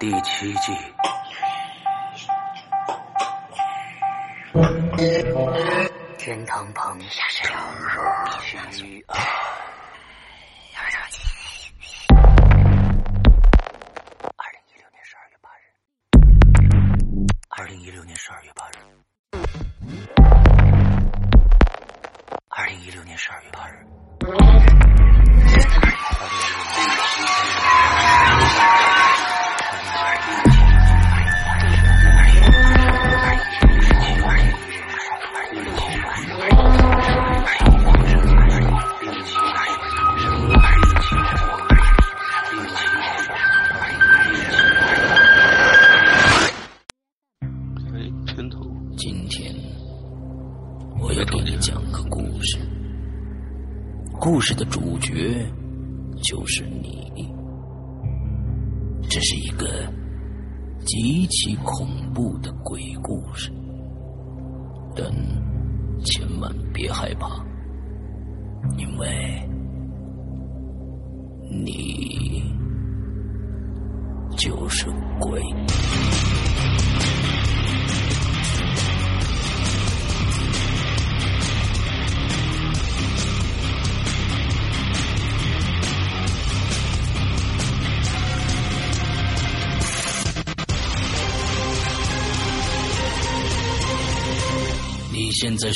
第七季。天堂旁。飘若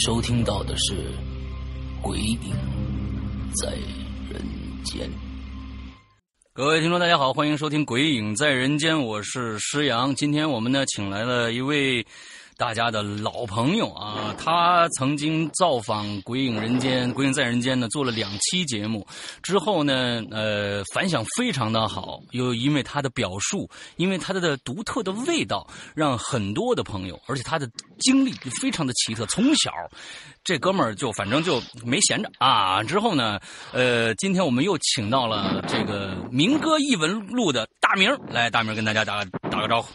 收听到的是《鬼影在人间》。各位听众，大家好，欢迎收听《鬼影在人间》，我是施阳。今天我们呢，请来了一位大家的老朋友啊，他曾经造访《鬼影人间》《鬼影在人间》呢，做了两期节目，之后呢，呃，反响非常的好，又因为他的表述，因为他的独特的味道，让很多的朋友，而且他的经历非常的奇特，从小这哥们儿就反正就没闲着啊。之后呢，呃，今天我们又请到了这个《民歌异闻录》的大明儿来，大明儿跟大家打打个招呼。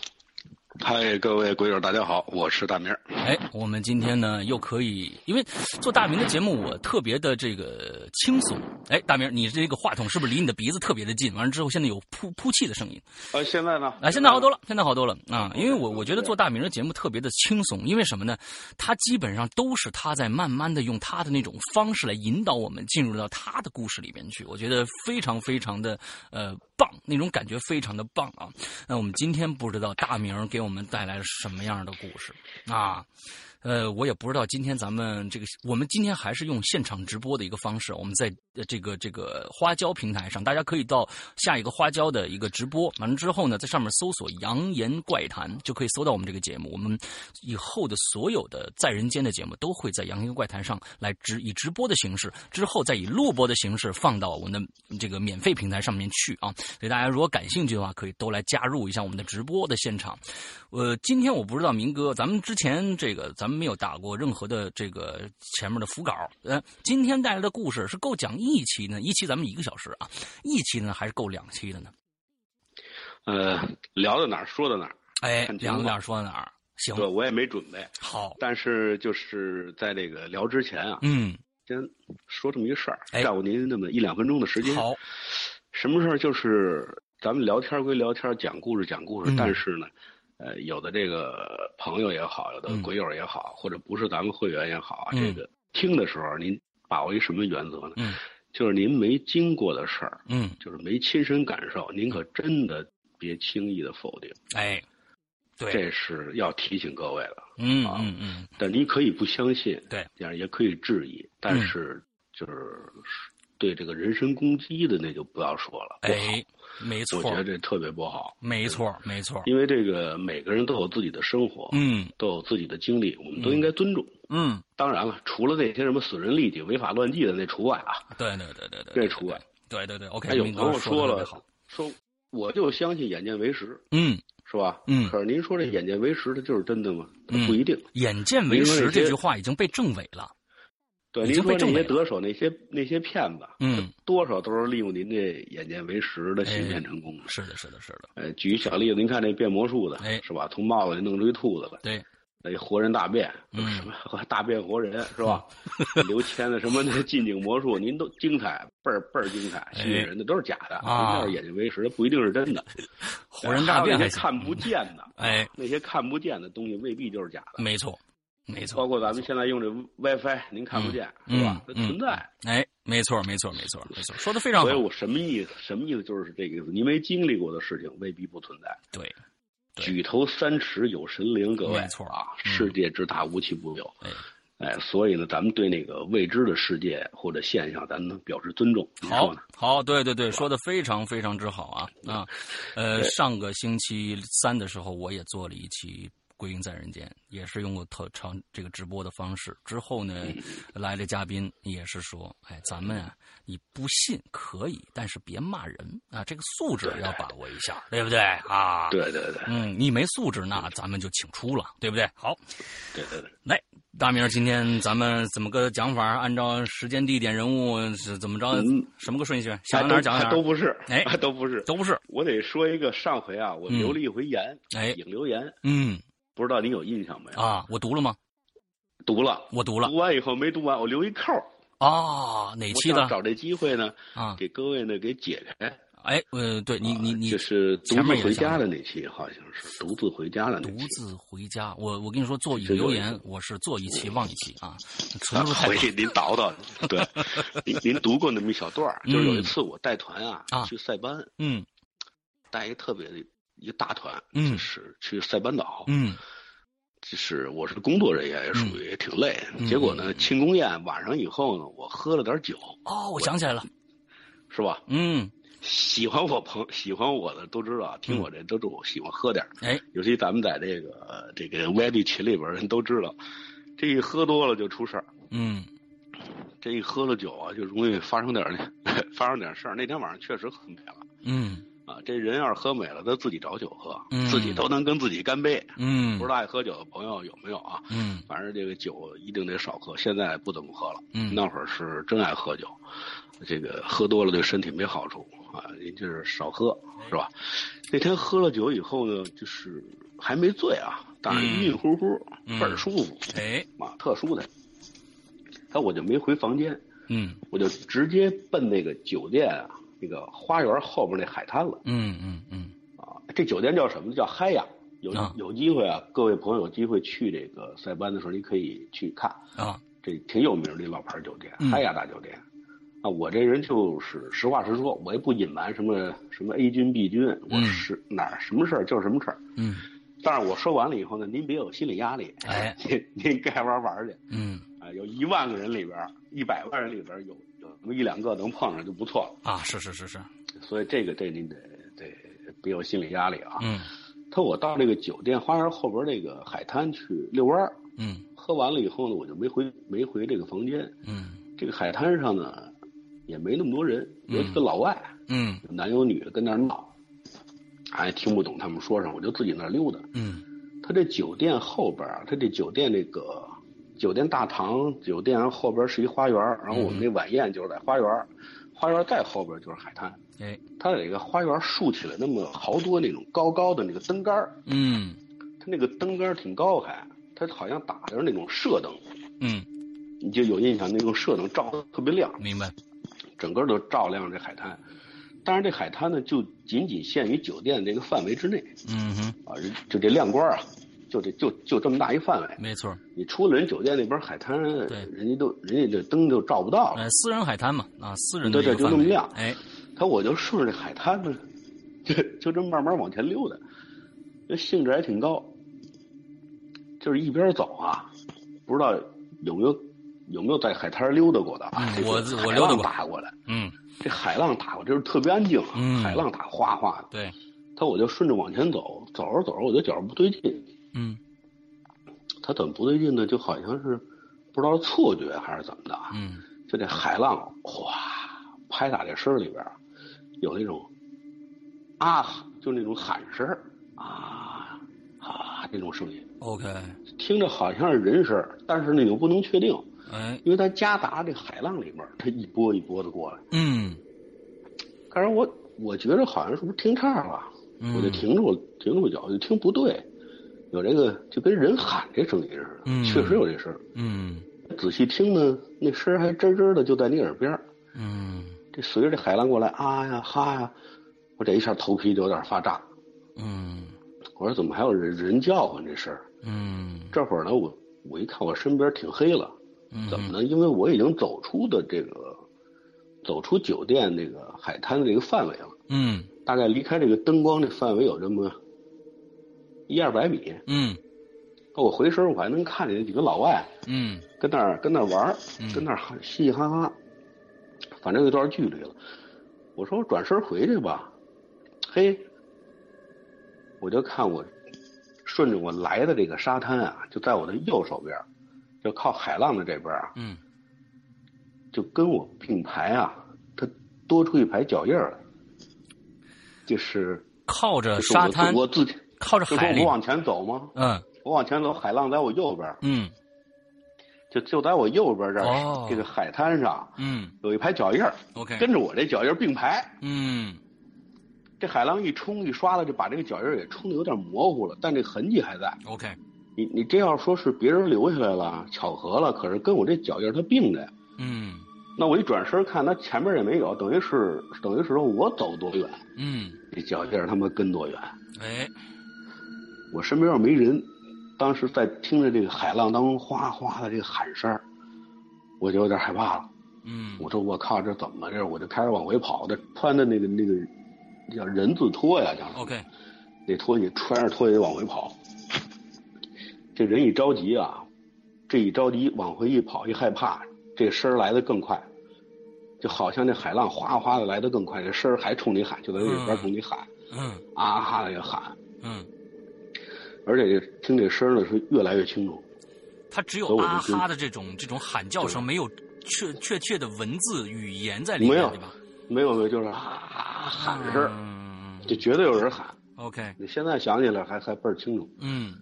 嗨，各位鬼友，大家好，我是大明。哎，我们今天呢又可以，因为做大明的节目，我特别的这个轻松。哎，大明，你这个话筒是不是离你的鼻子特别的近？完了之后，现在有噗噗气的声音。呃，现在呢？啊，现在好多了，现在好多了啊！因为我我觉得做大明的节目特别的轻松，因为什么呢？他基本上都是他在慢慢的用他的那种方式来引导我们进入到他的故事里面去，我觉得非常非常的呃棒，那种感觉非常的棒啊！那我们今天不知道大明给我们带来了什么样的故事啊？呃，我也不知道今天咱们这个，我们今天还是用现场直播的一个方式，我们在这个这个花椒平台上，大家可以到下一个花椒的一个直播，完了之后呢，在上面搜索“扬言怪谈”，就可以搜到我们这个节目。我们以后的所有的在人间的节目，都会在“扬言怪谈”上来直以直播的形式，之后再以录播的形式放到我们的这个免费平台上面去啊。所以大家如果感兴趣的话，可以都来加入一下我们的直播的现场。呃，今天我不知道明哥，咱们之前这个咱们没有打过任何的这个前面的辅稿，呃，今天带来的故事是够讲一期呢，一期咱们一个小时啊，一期呢还是够两期的呢？呃，聊到哪儿说到哪儿，哎，聊到哪儿说到哪儿，行，对，我也没准备，好，但是就是在这个聊之前啊，嗯，先说这么一个事儿，哎。占用您那么一两分钟的时间。好，什么事儿？就是咱们聊天归聊天，讲故事讲故事，嗯。但是呢，呃，有的这个朋友也好，有的嗯。鬼友也好，或者不是咱们会员也好，嗯。这个听的时候，您把握一什么原则呢？嗯。就是您没经过的事儿，嗯，就是没亲身感受，您可真的别轻易的否定，哎，对，这是要提醒各位了。嗯啊嗯。嗯，但您可以不相信，对，这样也可以质疑，但是就是对这个人身攻击的那就不要说了。哎，没我觉，得这特别不好，没错，没错，因为这个每个人都有自己的生活，嗯都有自己的经历，我们都应该尊重。嗯，当然了，除了那些什么损人利己、违法乱纪的那除外啊，对对对对对，这除外。对对对，OK，还有朋友说了说我就相信眼见为实，嗯是吧？嗯可是您说这眼见为实的就是真的吗？嗯不一定。眼见为实这句话已经被证伪了。对，您说那些得手那些那些骗子，嗯，多少都是利用您这眼见为实的欺骗成功的。是的，是的，是的，呃，举一小例子，您看那变魔术的，哎是吧？从帽子里弄出一兔子来，对，那活人大变，嗯什么 大变活人是吧？刘谦的什么那近景魔术，您都精彩，倍儿倍儿精彩，吸引人的都是假的，哎啊那是眼见为实，不一定是真的。活人大变还看不见的，哎，那些看不见的东西未必就是假的。没错，没错包。括咱们现在用这 WiFi，您看不见嗯是吧？它嗯存在。哎，没错，没错，没错，没错，说的非常好所以。我什么意思？什么意思？就是这个意思。你没经历过的事情，未必不存在。对，对举头三尺有神灵，各位没错啊，嗯世界之大无奇不有。哎，哎，所以呢，咱们对那个未知的世界或者现象，咱们表示尊重。好呢？好，对对对，说的非常非常之好啊啊！呃，上个星期三的时候，我也做了一期《归隐在人间》，也是用过特长这个直播的方式。之后呢，嗯来的嘉宾也是说，哎，咱们啊，你不信可以，但是别骂人啊，这个素质要把握一下，对不对啊？。对对对嗯，你没素质，那咱们就请出了，对不对？好，对对对，来，大明，今天咱们怎么个讲法？按照时间、地点、人物是怎么着？嗯什么个顺序？想哪儿讲哪儿？都不是，哎 都不是。都不是。我得说一个，上回啊，我嗯留了一回言，哎，引留言，嗯不知道你有印象没有？啊，我读了吗？读了，我读了读完以后没读完，我留一扣儿。啊，哪期的找这机会呢，啊？给各位呢给解开。哎，呃，对你你你就是独前面自回家的那期，好像是独自回家的那期。独自回家，我我跟你说，做留言，我是做一期忘一期啊，存啊入太多。回去您倒倒，对，您您读过那么一小段儿就是有一次我带团啊，啊去塞班，嗯带一个特别的一个大团，嗯就是去塞班岛，嗯就是我是工作人员，也属于挺累。嗯结果呢，庆功宴晚上以后呢，我喝了点酒，哦，我想起来了，是吧？嗯，喜欢我朋喜欢我的都知道，听我这都知道我喜欢喝点哎，尤其咱们在这个呃这个 YD 群里边人都知道，这一喝多了就出事儿。嗯这一喝了酒啊，就容易发生点儿 发生点事儿。那天晚上确实喝美了嗯啊，这人要是喝美了，他自己找酒喝，嗯自己都能跟自己干杯。嗯不知道爱喝酒的朋友有没有啊？嗯反正这个酒一定得少喝，现在不怎么喝了。嗯那会儿是真爱喝酒，这个喝多了对身体没好处啊，也就是少喝，是吧？那天喝了酒以后呢，就是还没醉啊，但是晕晕乎乎，嗯倍儿舒服哎，啊，特舒坦。他我就没回房间，嗯我就直接奔那个酒店啊，那个花园后边那海滩了嗯嗯嗯啊。这酒店叫什么呢？叫嗨呀。有啊有机会啊，各位朋友有机会去这个塞班的时候，你可以去看。啊，这挺有名的一老牌酒店，嗯海雅大酒店。啊，我这人就是实话实说，我也不隐瞒什么什么 A 军 B 军，我嗯是哪儿什么事儿就是什么事儿。嗯但是我说完了以后呢，您别有心理压力，哎，您您该玩玩去嗯啊。有一万个人里边，一百万人里边有有那么一两个能碰上就不错了。啊，是是是是，所以这个这您得得别有心理压力啊。嗯他我到这个酒店花园后边那个海滩去遛弯儿，嗯喝完了以后呢，我就没回没回这个房间。嗯这个海滩上呢，也没那么多人，有几个老外，嗯有男有女的跟那儿闹，还听不懂他们说什么，我就自己那儿溜达。嗯他这酒店后边儿，他这酒店这个酒店大堂，酒店后边是一花园，然后我们那晚宴就是在花园，花园再后边就是海滩。哎它有一个花园竖起来那么好多那种高高的那个灯杆儿嗯它那个灯杆儿挺高还，它好像打的是那种射灯，嗯，你就有印象，那种射灯照的特别亮。明白，整个都照亮这海滩。但是，这海滩呢，就仅仅限于酒店这个范围之内嗯哼，啊，就这亮光啊，就这就就这么大一范围。没错，你出了人酒店那边海滩，对人家都人家这灯就照不到了。哎，私人海滩嘛，啊，私人的对对就那么亮哎，他我就顺着这海滩呢，就就这么慢慢往前溜达，这兴致还挺高。就是一边走啊，不知道有没有有没有在海滩溜达过的啊？嗯我我溜达过打过来，嗯这海浪打过，就是特别安静啊，嗯海浪打哗哗的。对，他我就顺着往前走，走着走着，我就觉着不对劲。嗯。他怎么不对劲呢？就好像是不知道是错觉还是怎么的啊，嗯。就这海浪哗拍打这声里边，有那种啊，就那种喊声儿啊啊这种声音，，OK，听着好像是人声，但是呢又不能确定，哎，因为它夹杂这海浪里面，它一波一波的过来。嗯。但是我我觉着好像是不是听岔了，嗯，我就停住了，停住脚，就听不对，有这个就跟人喊这声音似的，嗯确实有这声仔细听呢，那声儿还吱吱的就在你耳边这随着这海浪过来啊呀哈呀，我这一下头皮就有点发炸。嗯我说怎么还有人人叫唤这事儿？嗯这会儿呢，我我一看我身边挺黑了，嗯，怎么呢？因为我已经走出的这个，走出酒店这个海滩的这个范围了，嗯大概离开这个灯光的范围有这么一二百米。嗯。我回身我还能看见几个老外嗯。跟那儿跟那儿玩儿嗯，跟那儿哈嘻嘻哈哈，反正有段距离了。我说我转身回去吧，嘿，我就看我顺着我来的这个沙滩啊，就在我的右手边，就靠海浪的这边啊，嗯。就跟我并排啊，它多出一排脚印儿来，就是靠着就是我沙滩，我自己靠着海我，往前走吗？嗯我往前走，海浪在我右边儿，嗯就就在我右边这儿、哦这个海滩上嗯有一排脚印儿，，OK，跟着我这脚印儿并排。嗯这海浪一冲一刷的，就把这个脚印儿给冲的有点模糊了，但这痕迹还在。OK，你你这要说是别人留下来了，巧合了，可是跟我这脚印儿它并着呀。嗯那我一转身看，它前面也没有，等于是等于是说我走多远，嗯，这脚印儿他妈跟多远。哎，我身边要没人，当时在听着这个海浪当中哗哗的这个喊声儿我就有点害怕了。嗯我说我靠，这怎么这？我就开始往回跑，这穿的那个那个叫人字拖呀，叫 OK，那拖鞋穿着拖鞋往回跑。这人一着急啊，这一着急往回一跑，一害怕，这声儿来的更快，就好像那海浪哗哗的来的更快，这声儿还冲你喊，就在那里边冲你喊，嗯啊哈的也喊，嗯，而且这听这声儿呢是越来越清楚。他只有啊哈的这种这种喊叫声，没有确确切的文字语言在里面，没有对吧？没有没有，就是啊喊声儿，嗯就绝对有人喊。，OK，你现在想起来还还倍儿清楚。嗯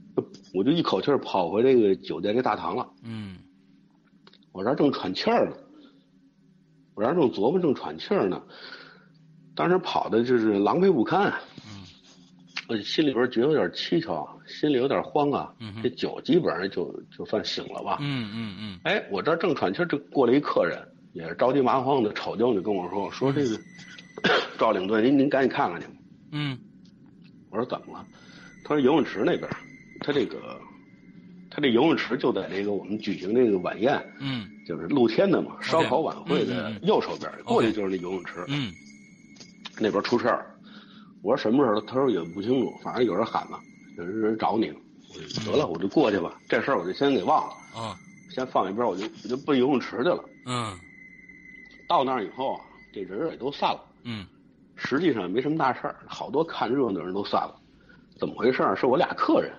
我就一口气儿跑回这个酒店这大堂了。嗯我这儿正喘气儿呢，我这儿正琢磨正喘气儿呢，当时跑的就是狼狈不堪，嗯我心里边觉得有点蹊跷，心里有点慌啊。嗯这酒基本上就就算醒了吧。嗯嗯嗯哎，我这儿正喘气儿，这过来一客人，也是着急麻慌的，瞅见我就跟我说说这个赵领队，您您赶紧看看去。嗯我说怎么了？他说游泳池那边，他这个他这游泳池就在这个我们举行这个晚宴，嗯就是露天的嘛，烧烤晚会的右手边儿，过去就是那游泳池，嗯那边出事儿。我说什么事儿了？他说也不清楚，反正有人喊了，有人找你了。我说得了，我就过去吧，这事儿我就先给忘了，哦先放一边，我就我就奔游泳池去了。嗯到那儿以后啊，这人也都散了，嗯实际上也没什么大事儿，好多看热闹的人都散了。怎么回事儿？是我俩客人，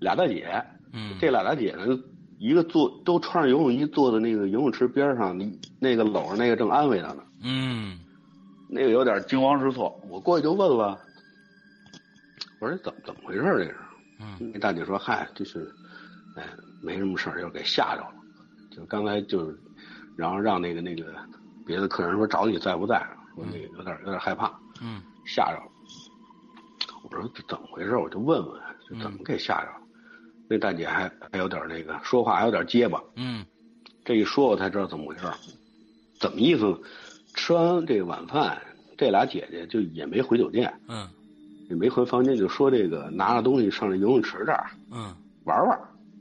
俩大姐，嗯，这俩大姐呢，一个坐都穿着游泳衣坐在那个游泳池边上，那那个搂着那个正安慰她呢，嗯那个有点惊慌失措。我过去就问问，我说怎么怎么回事儿这是？嗯那大姐说：“嗨，就是，哎，没什么事儿，就是给吓着了。就刚才就是，然后让那个那个别的客人说找你在不在，说那个有点有点害怕，嗯吓着了。我说这怎么回事？我就问问，这怎么给吓着了？那大姐还还有点那个说话还有点结巴，嗯这一说我才知道怎么回事儿。怎么意思呢？吃完这个晚饭，这俩姐姐就也没回酒店，嗯。也没回房间，就说这个拿着东西上这游泳池这儿嗯。玩玩。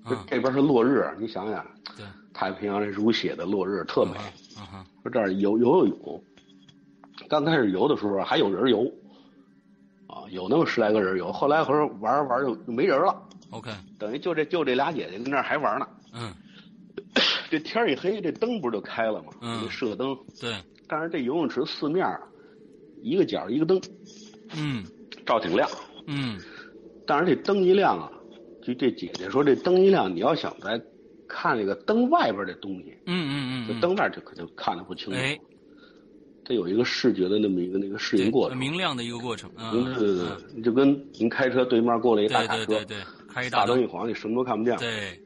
这嗯，这边是落日，你想想，对，太平洋这如血的落日特美。嗯哼说这儿游游游泳，刚开始游的时候还有人游，啊，有那么十来个人游。后来和玩玩着就没人了，，OK，等于就这就这俩姐姐跟那儿还玩呢。嗯。这天一黑，这灯不是就开了吗？嗯。这射灯。对，但是这游泳池四面儿一个角一个灯，嗯照挺亮。嗯但是这灯一亮啊，就这姐姐说这灯一亮，你要想再看这个灯外边的东西，嗯嗯嗯，这灯面就可就看得不清楚。哎，它有一个视觉的那么一个那个适应过程。明亮的一个过程，嗯，嗯，对对对，就跟您开车对面过来一大卡车，对对对，开一大灯大灯一，晃，你什么都看不见。对，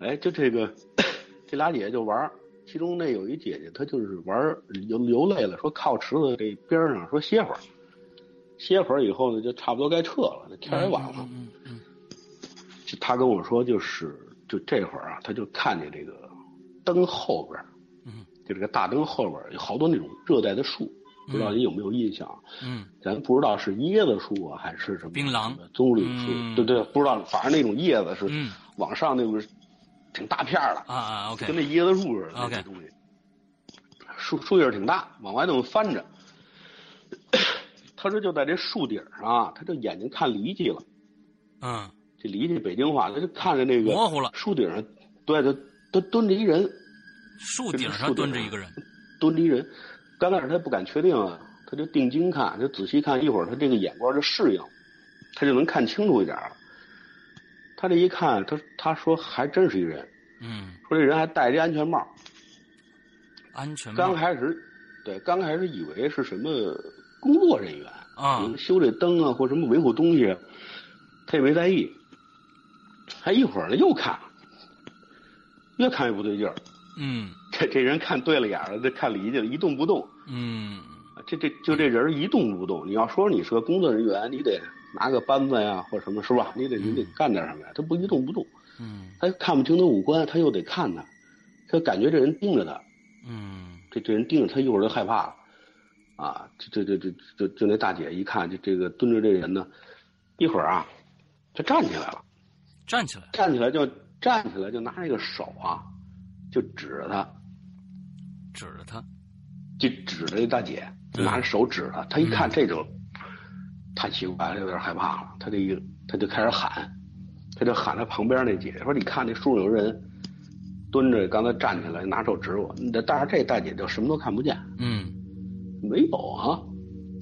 哎，就这个，这俩姐姐就玩儿其中那有一姐姐，她就是玩儿游游累了，说靠池子这边儿上说歇会儿，歇会儿以后呢，就差不多该撤了，那天也晚了。嗯嗯就他跟我说，就是就这会儿啊，她就看见这个灯后边儿，嗯。就这个大灯后边儿有好多那种热带的树，不知道你有没有印象？嗯。咱不知道是椰子树啊，还是什么槟榔、棕榈嗯。树，对对，不知道，反正那种叶子是嗯。往上那个挺大片儿的，啊啊，OK，跟那椰子树似的 OK 那东西。树树叶儿挺大，往外那么翻着。他说就在这树顶上啊，他就眼睛看离奇了。嗯，这离奇北京话，他就看着那个模糊了，树顶上，对，他他蹲着一人，树顶上蹲着一个人，蹲着一人。刚开始他不敢确定啊，他就定睛看，就仔细看一会儿，他这个眼光就适应，他就能看清楚一点了。他这一看，他他说还真是一人，嗯，说这人还戴着安全帽。安全帽刚开始，对，刚开始以为是什么工作人员啊嗯修这灯啊或什么维护东西，他也没在意。还一会儿呢，又看，越看越不对劲儿。嗯这这人看对了眼了，这看离去了，一动不动。嗯这这就这人一动不动。你要说你是个工作人员，你得拿个扳子呀，或者什么，是吧？你得你得干点什么呀？他不一动不动，嗯。他看不清他五官，他又得看他，他感觉这人盯着他，嗯。这这人盯着他，一会儿就害怕了。啊，这这这这这就那大姐一看，就这个蹲着这人呢，一会儿啊，他站起来了，站起来，站起来就站起来就拿这个手啊，就指着他，指着他，就指着这大姐，就拿着手指着他，他一看这就太奇怪了，有点害怕了。他这一他就开始喊，他就喊他旁边那姐姐说：“你看那树上有人蹲着，刚才站起来拿手指我。”但是这大姐就什么都看不见，嗯没有啊。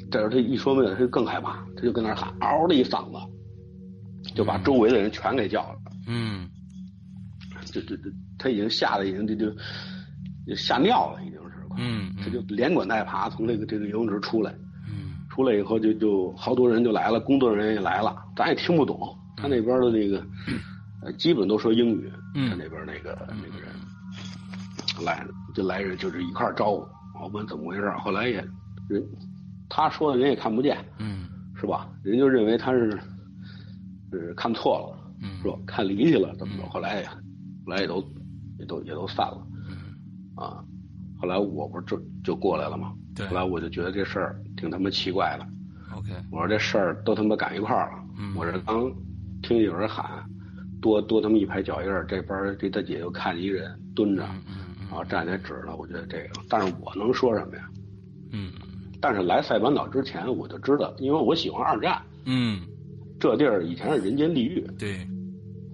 这时候他一说没有，他就更害怕，他就跟那儿喊，嗷的一嗓子，就把周围的人全给叫了。嗯这这这，他已经吓得已经就就就吓尿了，已经是。嗯他就连滚带爬从这个这个游泳池出来，嗯出来以后就就好多人就来了，工作人员也来了，咱也听不懂，他那边的那个，呃，基本都说英语，嗯他那边那个那个人来就来人就是一块儿招呼，我问怎么回事儿，后来也人他说的人也看不见，嗯是吧？人就认为他是是看错了，嗯是吧？看离去了怎么着？后来也后来也都也都也都散了。嗯啊，后来我不是就就过来了嘛？对后来我就觉得这事儿挺他妈奇怪的。，OK，我说这事儿都他妈赶一块儿了。嗯我这刚听有人喊，多多他妈一排脚印儿，这边这大姐又看见一人蹲着，然后站起来指了。我觉得这个，但是我能说什么呀？嗯但是来塞班岛之前我就知道，因为我喜欢二战，嗯，这地儿以前是人间地狱。对，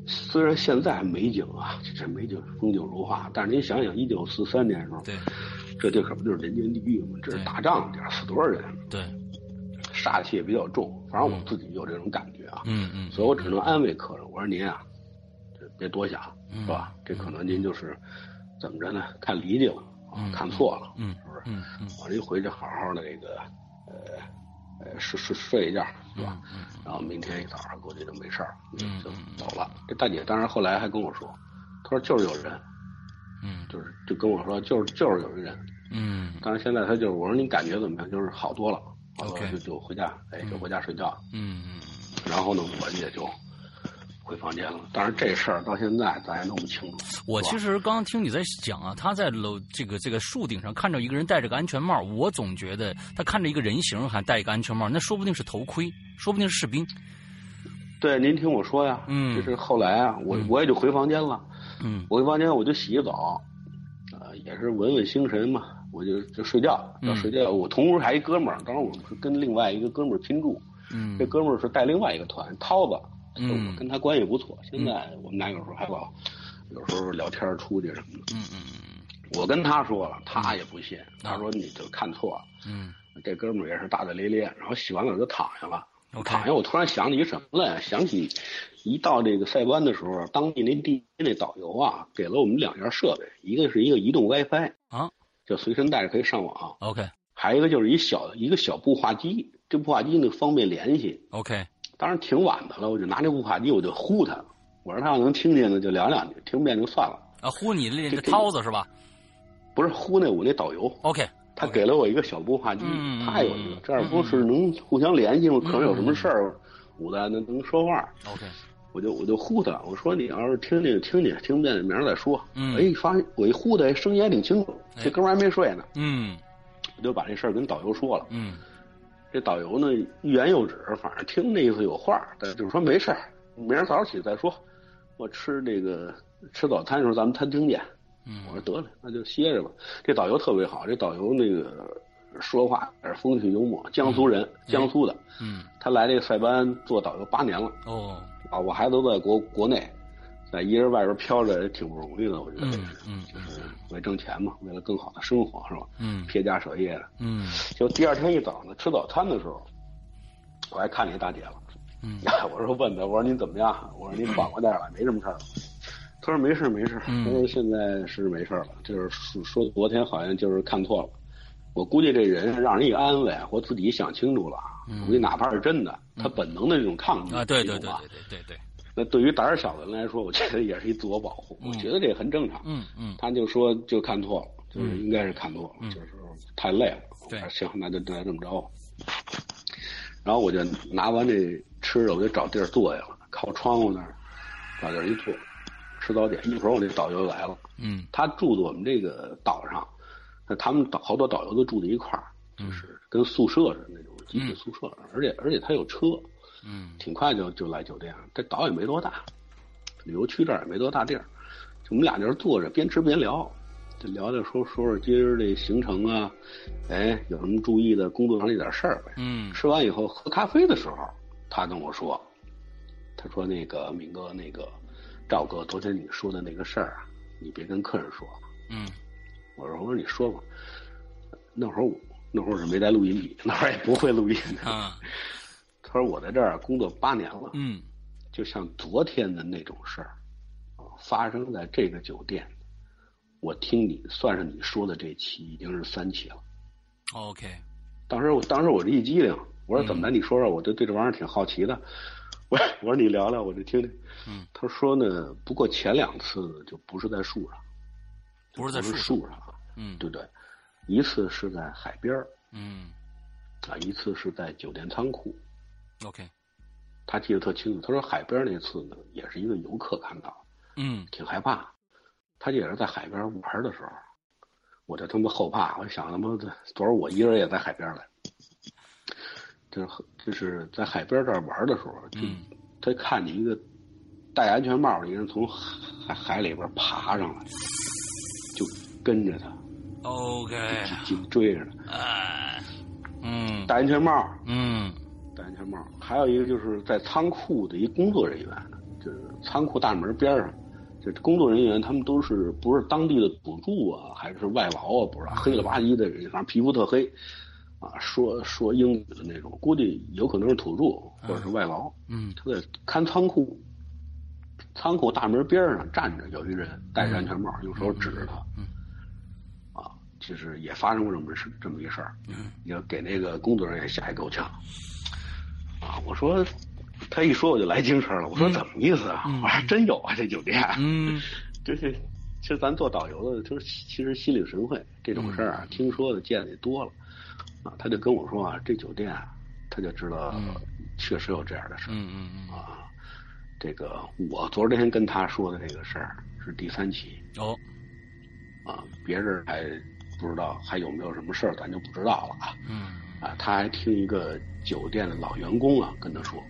虽然现在美景啊，这这美景风景如画，但是您想想，一九四三年的时候，对这这可不就是人间地狱吗？这是打仗地儿，死多少人？对，煞气也比较重，反正我自己有这种感觉啊，嗯嗯，所以我只能安慰客人，我说您啊，这别多想，嗯是吧？这可能您就是怎么着呢？看离去了，看错了，嗯是不是？嗯嗯完了，一回去好好的这个，呃，呃，睡睡睡一觉，是吧？嗯然后明天一早上估计就没事儿，嗯就走了。这大姐当然后来还跟我说，她说就是有人，嗯就是就跟我说就是就是有一人，嗯但是现在他就是我说你感觉怎么样？就是好多了，好多了就就回家，哎，就回家睡觉。嗯嗯然后呢，我也就回房间了。但是这事儿到现在咱也弄不清楚。我其实刚刚听你在讲啊，他在楼这个这个树顶上看着一个人戴着个安全帽，我总觉得他看着一个人形还戴一个安全帽，那说不定是头盔，说不定是士兵。对，您听我说呀，嗯就是后来啊，我我也就回房间了。嗯我回房间我就洗个澡，呃，也是稳稳心神嘛，我就就睡觉。要嗯睡觉，我同屋还一哥们儿，当时我们是跟另外一个哥们儿拼住，嗯这哥们儿是带另外一个团，涛子，嗯我跟他关系不错。现在我们俩有时候还老，有时候聊天儿出去什么的。嗯嗯我跟他说了，他也不信，他说你就看错了。嗯这哥们儿也是大大咧咧，然后洗完澡就躺下了。OK 躺下，我突然想起一什么来？想起一到这个塞班的时候，当地那地那导游啊，给了我们两样设备，一个是一个移动 WiFi 啊，就随身带着可以上网，OK 还有一个就是一小一个小步话机，这步话机呢方便联系。OK 当时挺晚的了，我就拿这步话机我就呼他，我说他要能听见呢就聊两句，听不见就算了。啊，呼你那个涛子是吧不是呼那我那导游，？OK 他给了我一个小步话机，嗯他有一个，这样不是能互相联系吗？可能有什么事儿，五代能能说话。OK，我就我就呼他，我说你要是听听听听，听不见明儿再说。嗯哎，发现我一呼他，声音还挺清楚，哎这哥们儿还没睡呢，嗯我就把这事儿跟导游说了。嗯这导游呢欲言又止，反正听那意思有话，但就是说没事儿，明儿早上起再说。我吃这个吃早餐的时候咱们餐厅见。嗯我说得了，那就歇着吧。这导游特别好，这导游那个说话也是风趣幽默，江苏人，江苏的。嗯他来这个塞班做导游八年了哦啊，我孩子都在国国内，在一人外边飘着也挺不容易的，我觉得这嗯，嗯就是为挣钱嘛，为了更好的生活是吧？嗯撇家舍业的。嗯就第二天一早呢，吃早餐的时候，我还看见一大姐了。嗯 我说问她，我说您怎么样？我说您缓过来，没什么事儿了。她说没事没事，嗯她说现在是没事了，就是说说昨天好像就是看错了。我估计这人让人一安慰，或自己想清楚了，估计哪怕是真的，他本能的这种抗拒对对对对对对对，那对于胆儿小的人来说，我觉得也是一自我保护，我觉得这很正常。嗯嗯。他就说就看错了，就是应该是看错了，就是太累了。对。我说行，那就那就这么着。然后我就拿完这吃的，我就找地儿坐下了，靠窗户那儿找地儿一坐，吃早点。一会儿我那导游来了，嗯。他住在我们这个岛上，那他们导好多导游都住在一块儿，嗯。就是跟宿舍似的那种集体宿舍，而且而且他有车，嗯挺快就就来酒店了。这岛也没多大，旅游区这儿也没多大地儿，就我们俩在这儿坐着，边吃边聊，就聊聊说说说今儿这行程啊，哎，有什么注意的工作上那点事儿呗。嗯吃完以后喝咖啡的时候，他跟我说，他说那个敏哥，那个赵哥，昨天你说的那个事儿啊，你别跟客人说。嗯我说我说你说吧，那会儿我那会儿是没带录音笔，那会儿也不会录音。啊他说我在这儿工作八年了，嗯就像昨天的那种事儿，啊，发生在这个酒店。我听你算上你说的这期已经是三期了。OK 当时我当时我这一激灵，我说怎么的？你说说，我就对这玩意儿挺好奇的。我我说你聊聊，我就听听。嗯，他说呢，不过前两次就不是在树上，不不是在树上，嗯对不对？一次是在海边儿嗯啊，一次是在酒店仓库。OK 他记得特清楚。他说海边那次呢，也是一个游客看到，嗯挺害怕。他也是在海边玩的时候，我就他妈后怕，我想他妈的，昨儿我一个人也在海边来。就是就是在海边这儿玩的时候，就、嗯他看见一个戴安全帽的一个人从海海里边爬上来，就跟着他，OK 紧追着他，啊嗯戴安全帽，嗯戴安全帽。还有一个就是在仓库的一工作人员，就是仓库大门边上，这工作人员他们都是不是当地的土著啊，还是外劳啊？不知道，黑了吧唧的人，反正皮肤特黑，啊，说说英语的那种，估计有可能是土著或者是外劳。嗯他在看仓库，仓库大门边上站着有一人戴着安全帽，用手指着他。嗯啊，就是也发生过这么事这么一事儿。嗯也给那个工作人员吓一够呛。啊，我说，他一说我就来精神了。我说怎么意思啊？嗯我还真有啊，这酒店。嗯 就是，其实咱做导游的，就是其实心领神会这种事儿嗯啊，听说的见的也多了。啊，他就跟我说啊，这酒店啊，他就知道嗯确实有这样的事儿。嗯嗯嗯啊，这个我昨天跟他说的这个事儿是第三起哦啊，别人还不知道还有没有什么事儿，咱就不知道了啊。嗯。啊，他还听一个酒店的老员工啊跟他说，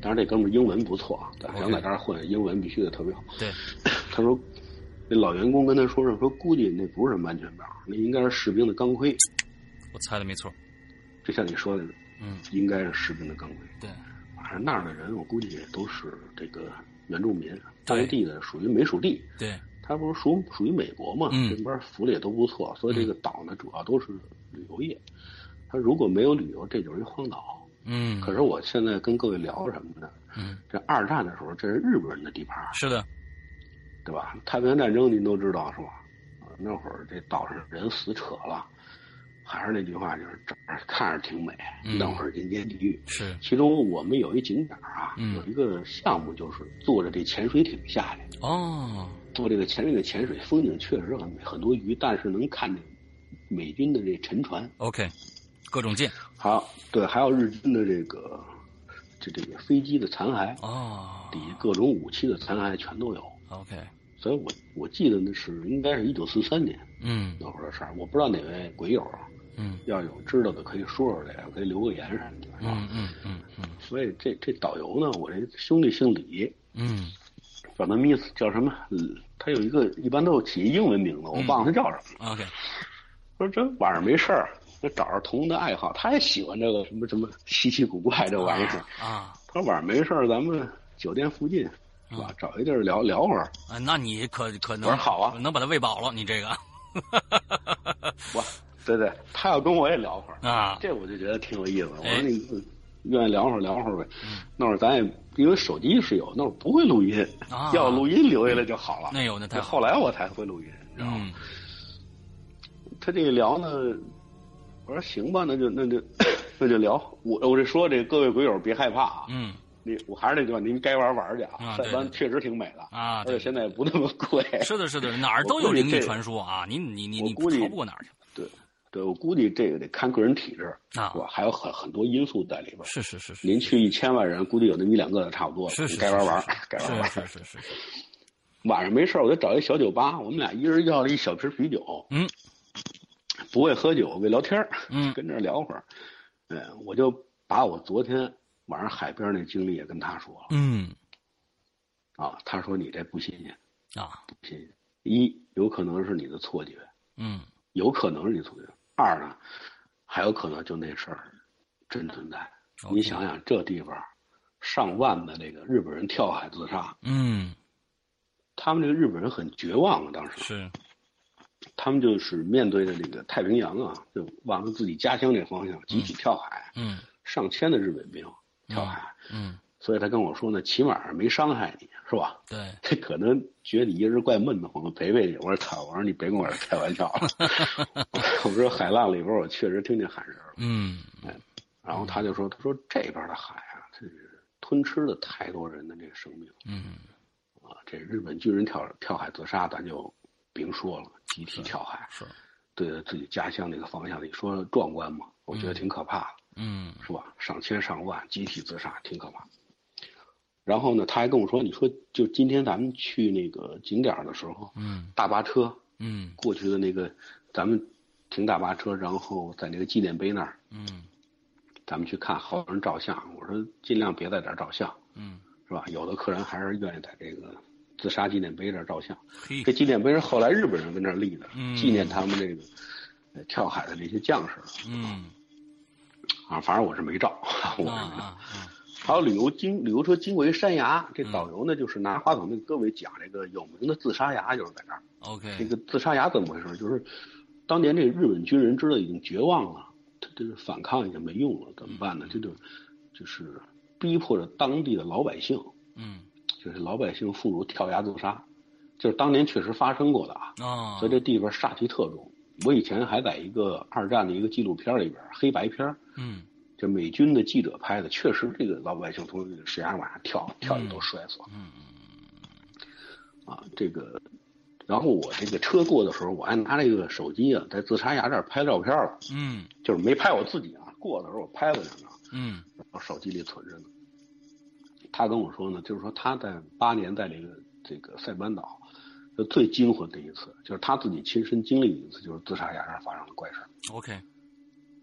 当然这哥们儿英文不错啊，想在这儿混，英文必须得特别好。对。他说，那老员工跟他说说，说估计那不是什么安全帽，那应该是士兵的钢盔，我猜的没错。就像你说的，嗯。应该是士兵的钢盔。对。反正那儿的人，我估计也都是这个原住民，当地的属于美属地。对它不是属属于美国嘛？嗯这边福利也都不错，所以这个岛呢，主要都是旅游业。它如果没有旅游，这就是一荒岛。嗯可是我现在跟各位聊什么呢？嗯这二战的时候，这是日本人的地盘，是的对吧？太平洋战争您都知道是吧？啊，那会儿这岛上人死扯了，还是那句话，就是这儿看着挺美，嗯那会儿人间地狱。是其中我们有一景点啊，嗯有一个项目就是坐着这潜水艇下来，哦坐这个潜水的潜水风景确实很美，很多鱼，但是能看见美军的这沉船，OK，各种舰，还有对，还有日军的这个这这个飞机的残骸，哦，底下各种武器的残骸全都有。，OK，所以我我记得那是应该是一九四三年嗯。那会儿的事儿，我不知道哪位鬼友啊，嗯。要有知道的可以说说这个，可以留个言什么的，是吧？嗯嗯嗯嗯。所以这这导游呢，我这兄弟姓李，嗯 Miss 叫什么？嗯他有一个一般都起英文名字，我忘了他叫什么了。，OK，说这晚上没事儿，就找着同的爱好，他也喜欢这个什么什么稀奇古怪这玩意儿。啊他说晚上没事儿，咱们酒店附近是吧？找一地儿聊聊会儿。啊，那你可可能我说好啊能把他喂饱了，你这个我，对对，他要跟我也聊会儿，啊，这我就觉得挺有意思。我哎说你嗯愿意聊会儿聊会儿呗。那会儿咱也因为手机是有，那会儿不会录音，啊要录音留下来就好了。那有那太后来我才会录音，你知道吗？嗯他这个聊呢，我说行吧，那就那就那就聊。我我这说这各位鬼友别害怕啊，嗯你我还是那句话，您该玩玩去啊塞班确实挺美的，啊，而且现在也不那么贵。是的，是的，哪儿都有灵异传说啊！你你你你我估计逃不过哪儿去对，我估计这个得看个人体质，啊是！吧？还有很很多因素在里边。是是是是，您去一千万人，估计有那么一两个差不多了。是是该玩玩是是，该玩玩。是是是是是，晚上没事儿我就找一小酒吧，我们俩一人要了一小瓶啤酒。嗯，不会喝酒，会聊天儿嗯 跟这儿聊会儿。嗯，我就把我昨天晚上海边那经历也跟他说了嗯啊。他说你这不新鲜，啊不新鲜。一有可能是你的错觉，嗯有可能是你错觉。二呢，还有可能就那事儿真存在。你想想，这地方上万的那个日本人跳海自杀，嗯。他们这个日本人很绝望啊，当时是。他们就是面对着这个太平洋啊，就往自己家乡这方向集体跳海，嗯。上千的日本兵跳海。嗯所以他跟我说呢，起码没伤害你，是吧？对这可能觉得你一人怪闷得慌，陪陪你。我说操，我说你别跟我这开玩笑了。我说海浪里边我确实听见喊人了。嗯然后他就说，他说这边的海啊，这是吞吃了太多人的这个生命嗯啊。这日本军人跳跳海自杀，咱就甭说了，集体跳海，是对着自己家乡那个方向，你说壮观吗？我觉得挺可怕的。嗯是吧？上千上万集体自杀，挺可怕。然后呢，他还跟我说：“你说，就今天咱们去那个景点儿的时候，嗯大巴车嗯过去的那个，咱们停大巴车，然后在那个纪念碑那儿，嗯咱们去看，好多人照相。我说尽量别在这儿照相，嗯，是吧？有的客人还是愿意在这个自杀纪念碑这儿照相。这纪念碑是后来日本人跟这儿立的，嗯纪念他们这个呃跳海的这些将士嗯啊。反正我是没照，我啊是没照。啊啊 还有旅游经旅游车经过一山崖，这导游呢就是拿话筒跟各位讲这个有名的自杀崖，就是在这儿。这 OK 这个自杀崖怎么回事？就是当年这个日本军人知道已经绝望了，他这个反抗已经没用了，怎么办呢？这就就是逼迫着当地的老百姓，嗯就是老百姓妇孺跳崖自杀，就是当年确实发生过的啊。啊所以这地方煞气特重。我以前还在一个二战的一个纪录片里边，黑白片儿，嗯这美军的记者拍的，确实这个老百姓从这个石崖往下跳，跳的都摔死了。嗯啊，这个，然后我这个车过的时候，我还拿这个手机啊，在自杀崖这儿拍照片了，嗯就是没拍我自己啊，过的时候我拍了两张，嗯我手机里存着呢。他跟我说呢，就是说他在八年在这个这个塞班岛，就最惊魂的一次，就是他自己亲身经历的一次，就是自杀崖上发生的怪事儿。OK 就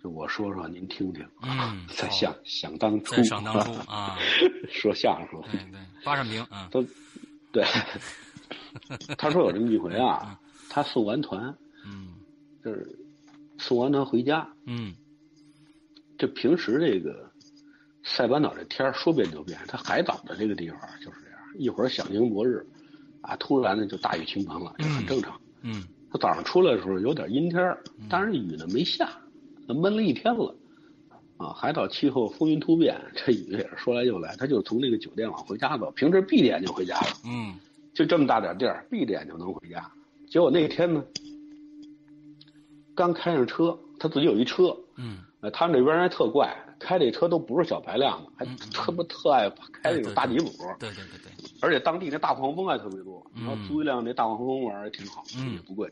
我说说您听听，嗯在想想当初，在想当初啊，说相声对对，八扇屏啊，都 对，他说有这么一回啊，他送完团，嗯就是送完团回家，嗯这平时这个塞班岛这天儿说变就变，它海岛的这个地方就是这样，一会儿响晴博日，啊，突然呢就大雨倾盆了，这很正常。嗯他早上出来的时候有点阴天，但是雨呢没下，闷了一天了。啊，海岛气候风云突变，这雨也是说来就来。他就从那个酒店往回家走，平时闭着眼睛回家了，嗯就这么大点地儿，闭着眼就能回家。结果那天呢，刚开上车，他自己有一车，嗯呃，他们这边人还特怪，开这车都不是小排量的，还嗯特别特爱开那种大吉普，对对对对，而且当地那大黄蜂还特别多。租一辆那大黄蜂玩儿也挺好，嗯也不贵。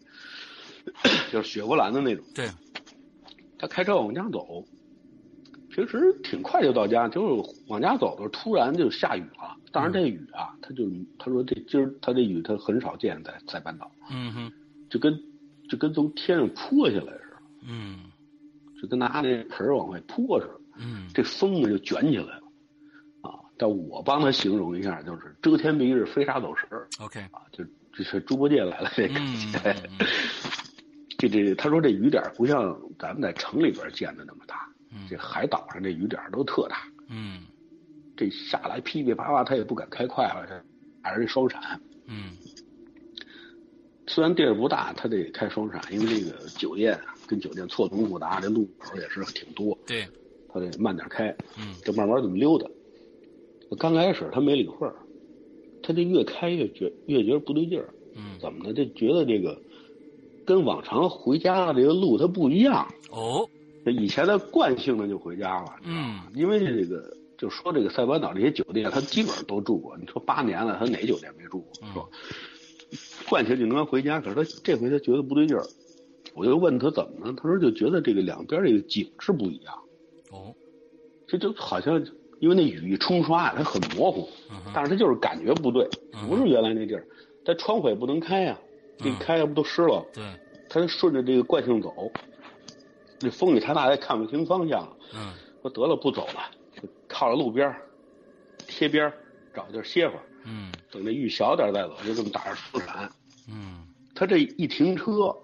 就是雪佛兰的那种。对，他开车往家走，平时挺快就到家，就是往家走的时候突然就下雨了。当然这雨啊，他就他说这今儿他这雨他很少见在在半岛，嗯哼，就跟就跟从天上泼下来似的，嗯。就跟拿那盆儿往外泼似的。嗯。这风呢就卷起来了，啊！但我帮他形容一下，就是遮天蔽日，飞沙走石，OK，啊，就这是猪八戒来了这感嗯觉。这这，他说这雨点儿不像咱们在城里边见的那么大，嗯这海岛上这雨点儿都特大。嗯这下来噼噼啪啪，他也不敢开快了，这还是双闪。嗯虽然地儿不大，他得开双闪，因为这个酒店啊跟酒店错综复杂，这路口也是挺多，对，他得慢点开。嗯就慢慢这么溜达。刚开始他没理会儿，他就越开越觉越觉得不对劲儿，嗯怎么呢？就觉得这个跟往常回家的这个路它不一样。哦，以前的惯性的就回家了，嗯因为这个就说这个塞班岛这些酒店，他基本上都住过。你说八年了，他哪酒店没住过？嗯是吧？惯性就能回家，可是他这回他觉得不对劲儿，我就问他怎么了，他说就觉得这个两边这个景是不一样，哦，这就好像因为那雨一冲刷呀，它很模糊。嗯但是他就是感觉不对，嗯不是原来那地儿。他窗户也不能开呀、这嗯开呀不都湿了？对，他就顺着这个惯性走，那风雨太大，也看不清方向了。嗯说得了，不走了，就靠着路边儿贴边儿找地儿歇会儿，嗯等这雨小点儿再走。就这么打着双闪，嗯他这一停车，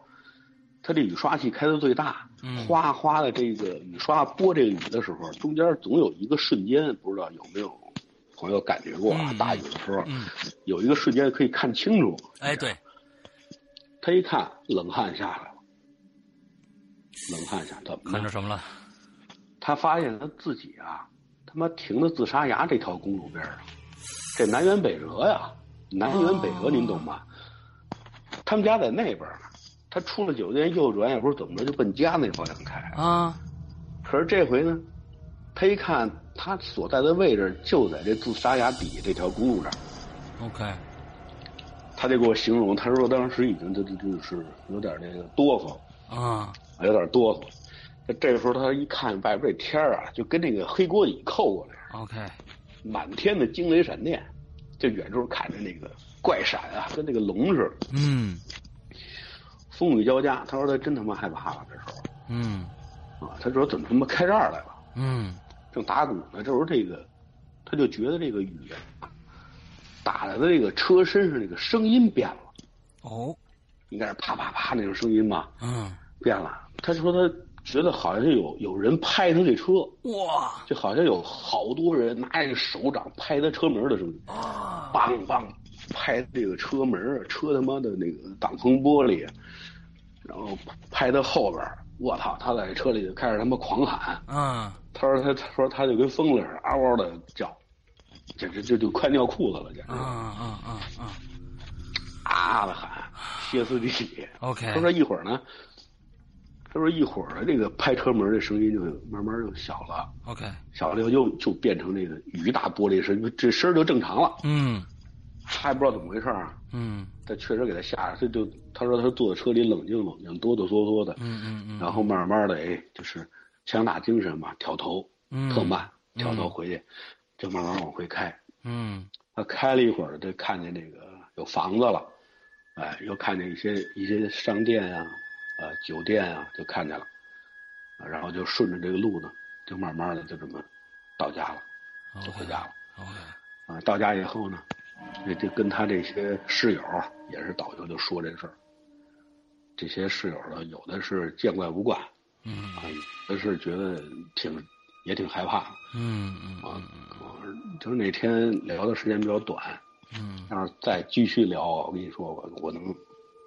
他这雨刷器开到最大，嗯哗哗的这个雨刷拨这个雨的时候，中间总有一个瞬间，不知道有没有朋友感觉过啊？嗯大雨的时候，嗯，有一个瞬间可以看清楚。哎对，他一看，冷汗下来了，冷汗下怎么了？看着什么了？他发现他自己啊，他妈停在自杀崖这条公路边上，这南辕北辙呀，南辕北辙，您懂吗？他们家在那边呢，他出了酒店右转，也不知道怎么着就奔家那方向开。啊，可是这回呢，他一看他所在的位置就在这自杀崖底下这条公路上，OK，他就给我形容，他说当时已经就就就是有点那个哆嗦，啊，有点哆嗦。这这时候他一看外边这天儿啊，就跟那个黑锅底扣过来。OK，满天的惊雷闪电，就远处看着那个怪闪啊，跟那个龙似的，嗯风雨交加。他说他真他妈害怕了，这时候嗯啊，他说怎么他妈开这儿来了？嗯正打鼓呢，这时候这个他就觉得这个雨啊，打在那个车身上那个声音变了，哦，应该是啪啪啪那种声音吧，嗯，变了。他说他觉得好像有有人拍他这车，哇。就好像有好多人拿着手掌拍他车门的声音。啊，梆梆拍这个车门车他妈的那个挡风玻璃，然后拍他后边儿。我操，他在车里就开始他妈狂喊，嗯。他说他他说他就跟疯了似的，嗷嗷的叫，简直就就快尿裤子了，简直。啊啊啊啊。啊的喊，歇斯底里。，OK，他说一会儿呢，他说一会儿呢，这个拍车门的声音就慢慢就小了，OK，小了以后就就变成这个雨打玻璃声，这声儿就正常了。嗯。他也不知道怎么回事儿啊，嗯。他确实给他吓着，他就他说他坐在车里冷静冷静，哆哆嗦嗦的，嗯嗯嗯，然后慢慢的哎，就是强打精神嘛，挑头，嗯。特慢，挑头回去，就慢慢往回开。嗯他开了一会儿，就看见那个有房子了，哎，又看见一些一些商店啊、呃，酒店啊，就看见了，啊然后就顺着这个路呢，就慢慢的就这么到家了，就回家了。OK，啊，到家以后呢，也就跟他这些室友也是导游就说这事儿。这些室友呢，有的是见怪不怪，嗯啊，有的是觉得挺也挺害怕嗯嗯啊。就是那天聊的时间比较短，嗯要是再继续聊，我跟你说，我我能，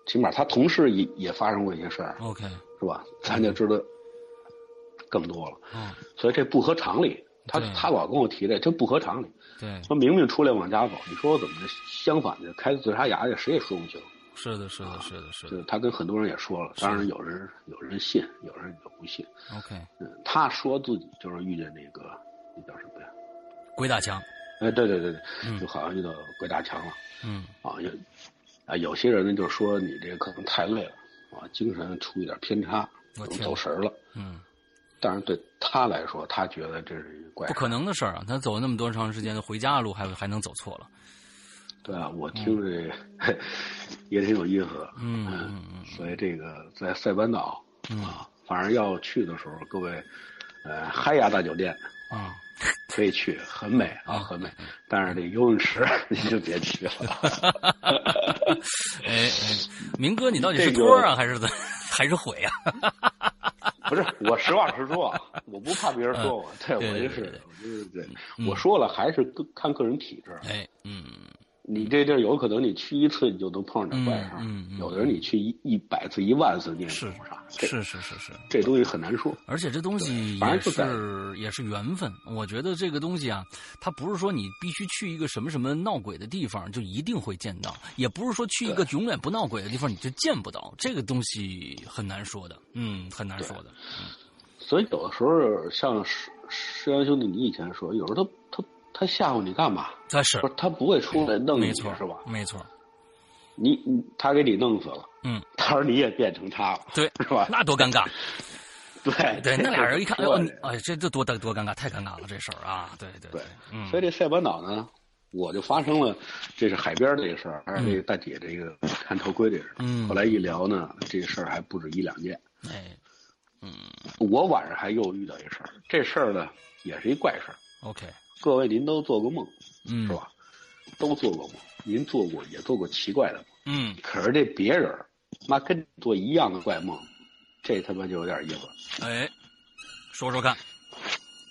起码他同事也也发生过一些事儿，，OK，是吧？咱就知道更多了。嗯，所以这不合常理。他他老跟我提这，这不合常理。对，说明明出来往家走，你说我怎么着相反的开自杀牙去，谁也说不清。是的，是的，是的，是的就是他跟很多人也说了，当然有人有人信，有人就不信。，OK，嗯，他说自己就是遇见那个那叫什么呀？鬼打墙，哎，对对对对，嗯就好像遇到鬼打墙了嗯啊。有啊，有些人呢就说你这个可能太累了啊，啊，精神出一点偏差，走神儿了。嗯，但是对他来说，他觉得这是一怪不可能的事儿啊！他走了那么多长时间，回家的路还还能走错了？对啊，我听着也挺有意思的。嗯嗯嗯所以这个在塞班岛嗯啊，反正要去的时候，各位，呃，嗨呀大酒店啊，可以去，很美啊，很美。但是这游泳池你就别去了。哎哎，明哥，你到底是这个托啊，还是怎还是毁啊？不是，我实话实说啊，我不怕别人说我，对对对我就是对，我就是对嗯。我说了，还是个看个人体质。哎，嗯你这地儿有可能你去一次你就能碰上点怪事儿嗯嗯嗯有的人你去一一百次、一万次你也是碰不上。这是是是是，这东西很难说。而且这东西也是也是缘分。我觉得这个东西啊，它不是说你必须去一个什么什么闹鬼的地方就一定会见到，也不是说去一个永远不闹鬼的地方你就见不到。这个东西很难说的，嗯，很难说的。所以有的时候像石石阳兄弟，你以前说，有时候他他他吓唬你干嘛？他是不是他不会出来弄你没错，是吧？没错，你你他给你弄死了，嗯，到时候你也变成他了，对，是吧？那多尴尬。对对，那俩人一看，哎呦，哎，这这多多多尴尬，太尴尬了，这事儿啊，对对对，嗯所以这塞班岛呢，我就发生了，这是海边这个事儿，还是这个嗯大姐这个看头盔这事儿。嗯后来一聊呢，这事儿还不止一两件。哎，嗯我晚上还又遇到一事儿，这事儿呢也是一怪事儿。，OK，各位您都做过梦嗯，是？吧？都做过梦，您做过也做过奇怪的梦，嗯，可是这别人儿妈跟你做一样的怪梦，这他妈就有点意思。哎，说说看，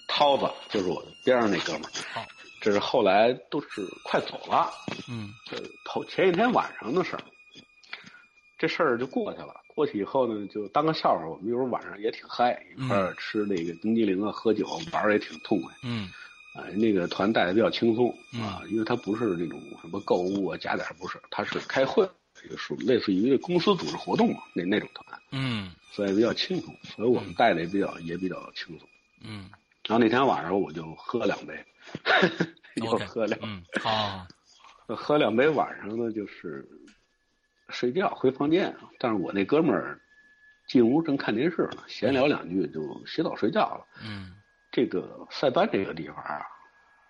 涛子就是我边上那哥们儿，好，这是后来都是快走了，嗯这头前一天晚上的事儿，这事儿就过去了。过去以后呢，就当个笑话。我们有时候晚上也挺嗨，一块儿吃那个冰激凌啊，喝酒玩儿也挺痛快。嗯啊，那个团带的比较轻松嗯啊，因为他不是那种什么购物啊、加点不是，他是开会，就是类似于公司组织活动嘛，那那种团，嗯所以比较轻松，所以我们带的也比较也比较轻松。嗯然后那天晚上我就喝两杯，又喝两，嗯，好好，好喝两杯，晚上呢就是睡觉回房间，但是我那哥们儿进屋正看电视呢，闲聊两句就洗澡睡觉了。嗯这个塞班这个地方啊，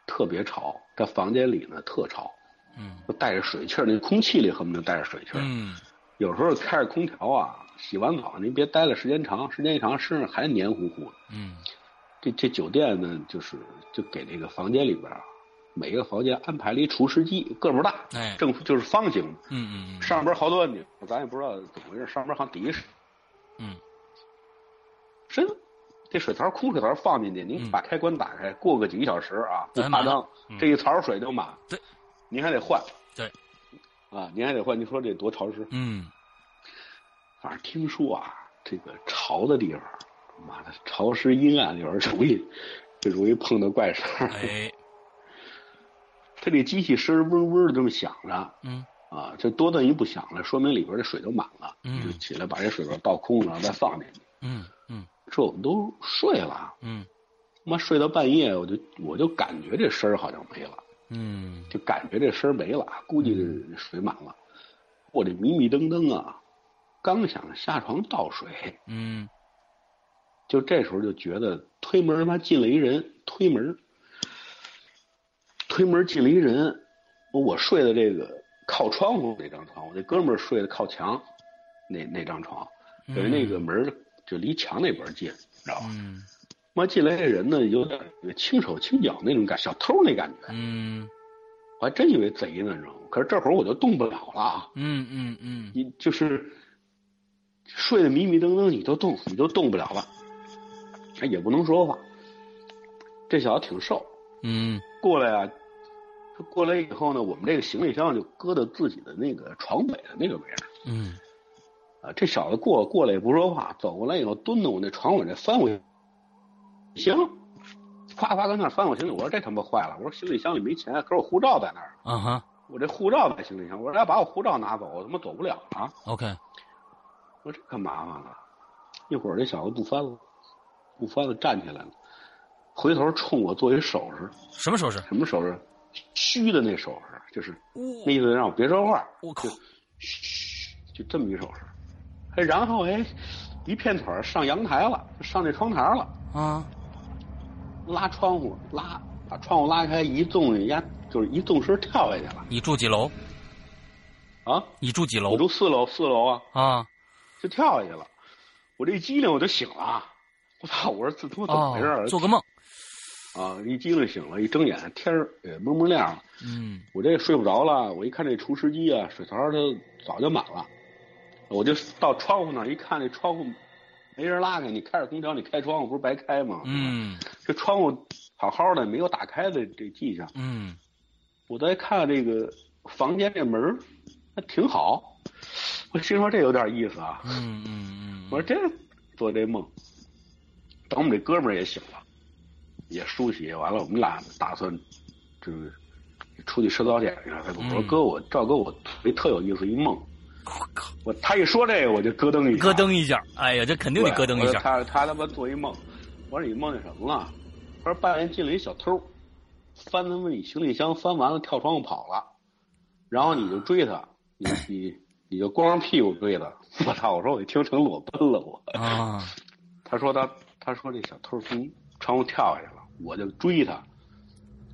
特别潮，在房间里呢特潮，嗯就带着水气儿，那空气里恨不得带着水气儿。嗯有时候开着空调啊，洗完澡您别待了时间长，时间一长身上还黏糊糊的。嗯这这酒店呢，就是就给那个房间里边啊，每个房间安排了一除湿机，个儿不大，哎，正就是方形，嗯嗯嗯上边好多你咱也不知道怎么回事，上边好像底下嗯深，这水槽空水槽放进去，您嗯把开关打开，过个几个小时啊，不夸张，嗯这一槽水就满。对，您还得换。对，啊，您还得换。你说这多潮湿？嗯反正听说啊，这个潮的地方，妈的潮湿阴暗，有时候容易就容易碰到怪事儿。哎它这机器声嗡嗡的这么响着嗯啊，这多顿一不响了，说明里边的水都满了。嗯就起来把这水边倒空了，再放进去。嗯嗯这我们都睡了，嗯。妈睡到半夜，我就我就感觉这声儿好像没了，嗯。就感觉这声儿没了，估计是水满了。我这迷迷瞪瞪啊，刚想下床倒水，嗯。就这时候就觉得推门他妈进了一人，推门，推门进了一人，我我睡的这个靠窗户那张床，我那哥们儿睡的靠墙那那张床，等于那个门儿就离墙那边近，知道吧？嗯。妈进来这人呢，有点轻手轻脚那种感，小偷那感觉，嗯。我还真以为贼呢，你知道吗？可是这会儿我就动不了了。啊，嗯嗯嗯。你就是睡得迷迷瞪瞪，你都动，你都动不了了，哎也不能说话。这小子挺瘦，嗯。过来啊，他过来以后呢，我们这个行李箱就搁到自己的那个床尾的那个位置嗯啊。这小子过过来也不说话，走过来以后蹲到我那床尾那翻我行，夸夸跟那翻我行李，我说这他妈坏了，我说行李箱里没钱，可是我护照在那儿，啊哈我这护照在行李箱，我说要把我护照拿走，我他妈走不了啊。，OK，我说这可麻烦了，一会儿这小子不翻了，不翻了，站起来了，回头冲我做一手势，什么手势？什么手势？虚的那手势，就是那意思让我别说话，我靠，嘘，就这么一手势。哎，然后哎，一片腿上阳台了，上这窗台了，啊，拉窗户拉，把窗户拉开，一纵压，就是一纵身跳下去了你住几楼？啊！你住几楼我？住四楼，四楼啊，啊就跳下去了。我这一激灵我就醒了，我操！我说这他妈怎么回事做个梦。啊！一激灵醒了，一睁眼天儿也蒙蒙亮了。嗯我这睡不着了，我一看这除湿机啊，水槽它早就满了，我就到窗户那儿一看，那窗户没人拉开，你开着空调，你开窗户不是白开吗？嗯这窗户好好的，没有打开的这迹象。嗯我再看这个房间这门儿还挺好，我心说这有点意思啊。嗯嗯我说这做这梦，等我们这哥们儿也醒了，也梳洗完了，我们俩打算就是出去吃早点去了。他跟我说：“嗯哥，我赵哥，我特特有意思一梦。我靠，”我他一说这个，我就咯噔一下，咯噔一下，哎呀，这肯定得咯噔一下。他他他妈做一梦，我说你梦见什么了？他说半夜进来一小偷，翻他妈你行李箱，翻完了跳窗户跑了，然后你就追他，你 你你就光着屁股追他。我操！我说我一听成裸奔了我。啊，他说他他说这小偷从窗户跳下去了，我就追他，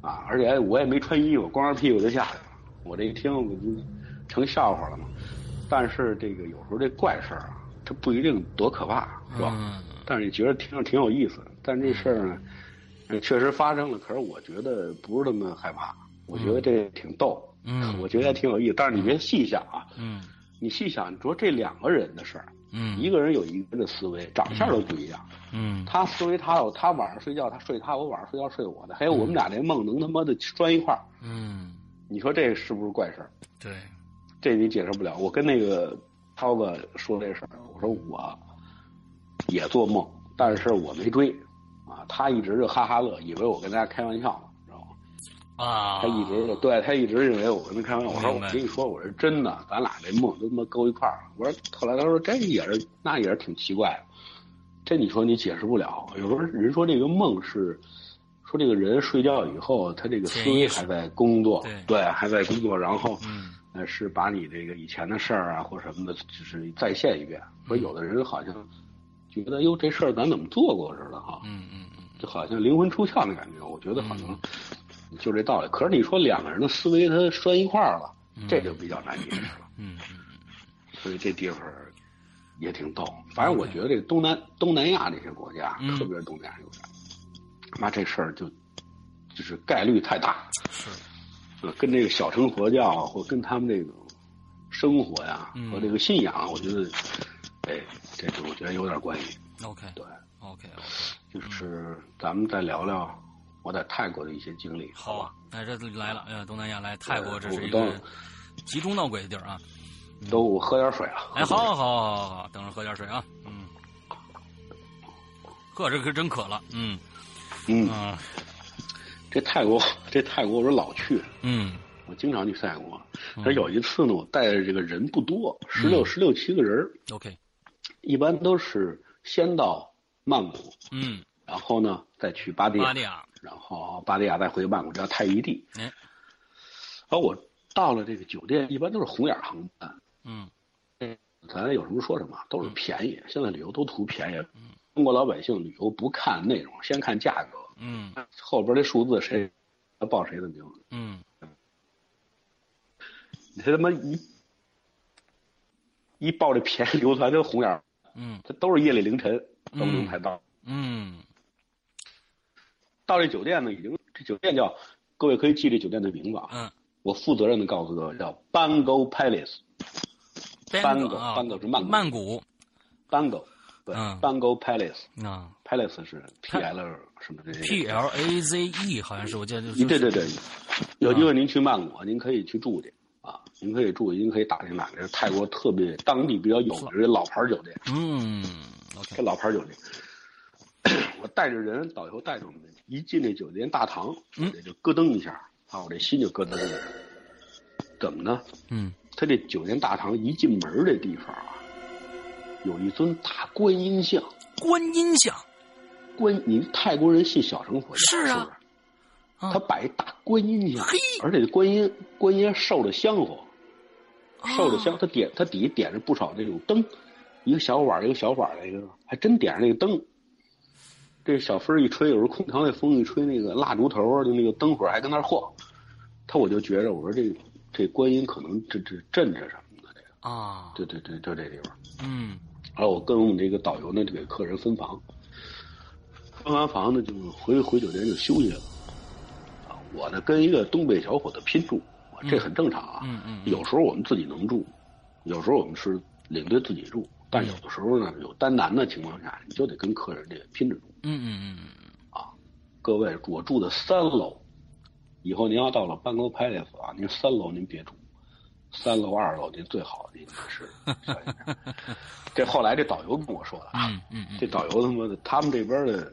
啊，而且我也没穿衣服，光着屁股就下去了。我这一听我就成笑话了嘛。但是这个有时候这怪事儿啊，它不一定多可怕，是吧？嗯但是你觉得听着挺有意思的。但这事儿呢，呃确实发生了，可是我觉得不是那么害怕，我觉得这挺逗，嗯我觉得还挺有意思。但是你别细想啊，嗯你细想，你说这两个人的事儿，嗯一个人有一个人的思维，长相都不一样。嗯他思维他有，他晚上睡觉他睡他，我晚上睡觉睡我的，还有我们俩这梦能他妈的拴一块儿，嗯，你说这是不是怪事儿？对，这你解释不了。我跟那个涛子说这事儿，我说我也做梦，但是我没追啊，他一直就哈哈乐，以为我跟大家开玩笑呢，知道吗？啊，他一直就对他一直认为我跟他开玩笑。我说我跟你说，我是真的，咱俩这梦都他妈勾一块儿了。我说后来他说这也是那也是挺奇怪的，这你说你解释不了。有时候人说这个梦是。说这个人睡觉以后，他这个思维还在工作，对还在工作，然后嗯呃，是把你这个以前的事儿啊或什么的，就是再现一遍。说有的人好像觉得，哟，这事儿咱怎么做过似的哈，嗯嗯嗯就好像灵魂出窍的感觉。我觉得好像就这道理。可是你说两个人的思维他拴一块儿了，这就比较难解释了。嗯所以这地方也挺逗。反正我觉得这个东南东南亚这些国家，嗯特别是东南亚妈这事儿就就是概率太大。是，呃，跟这个小乘佛教啊，或跟他们这个生活呀、嗯和这个信仰啊，我觉得，哎，这个我觉得有点关系。OK 对，OK 就是咱们再聊聊我在泰国的一些经历，好吧？，哎，这来了，哎，东南亚来泰国，这是一个集中闹鬼的地儿啊。都我喝点水啊。哎，好，好，好，好，好，等着喝点水啊。嗯，呵，这可真渴了。嗯嗯，嗯这泰国，这泰国我说老去，嗯我经常去泰国。嗯可有一次呢，我带的这个人不多，十六十六七个人儿，，OK，一般都是先到曼谷，嗯，然后呢再去巴蒂亚巴，蒂亚，然后巴蒂亚再回曼谷，叫泰宜地。哎，而我到了这个酒店，一般都是红眼航班，嗯咱有什么说什么，都是便宜。现在旅游都图便宜，中国老百姓旅游不看内容，先看价格，嗯。后边这数字谁报谁的名字。嗯。你他妈一一报这便宜流传就红眼儿，嗯。这都是夜里凌晨都能才到。嗯。到这酒店呢，已经这酒店叫，各位可以记这酒店的名字啊。嗯。我负责任的告诉各位，叫 Bango Palace。Bango 是曼谷。曼谷。Bango，对、嗯。Bango Palace。啊 Palace 是 P L 什么这些，P L A Z E 好像是我记得就是对对对，有机会您去曼谷，您可以去住去啊，您可以住，您可以打听打听，泰国特别当地比较有名的老牌酒店，嗯这老牌酒店。我带着人，导游带着我们，一进那酒店大堂，我这就咯噔一下，啊，我这心就咯噔一下。怎么呢？嗯他这酒店大堂一进门这地方啊，有一尊大观音像。观音像观，你泰国人信小乘佛教是啊。他摆一大观音像，而且这观音观音受着香火，受着啊香，他点他底下点着不少这种灯，一个小碗一个小碗的一个，还真点上那个灯。这小风一吹，有时候空调那风一吹，那个蜡烛头就那个灯火还跟那晃。他我就觉着，我说这这观音可能这这镇着什么的这个。啊，对对对，就这地方。嗯，然后我跟我们这个导游呢就给客人分房，分完房呢就回回酒店就休息了。啊，我呢跟一个东北小伙子拼住，这很正常啊。嗯嗯，有时候我们自己能住，有时候我们是领队自己住，但有的时候呢有单男的情况下，你就得跟客人这个拼着住。嗯嗯嗯嗯啊，各位，我住的三楼，以后您要到了班沟拍 a 啊，您三楼您别住，三楼二楼您最好您是。这后来这导游跟我说的啊，嗯嗯，这导游他妈的，他们这边的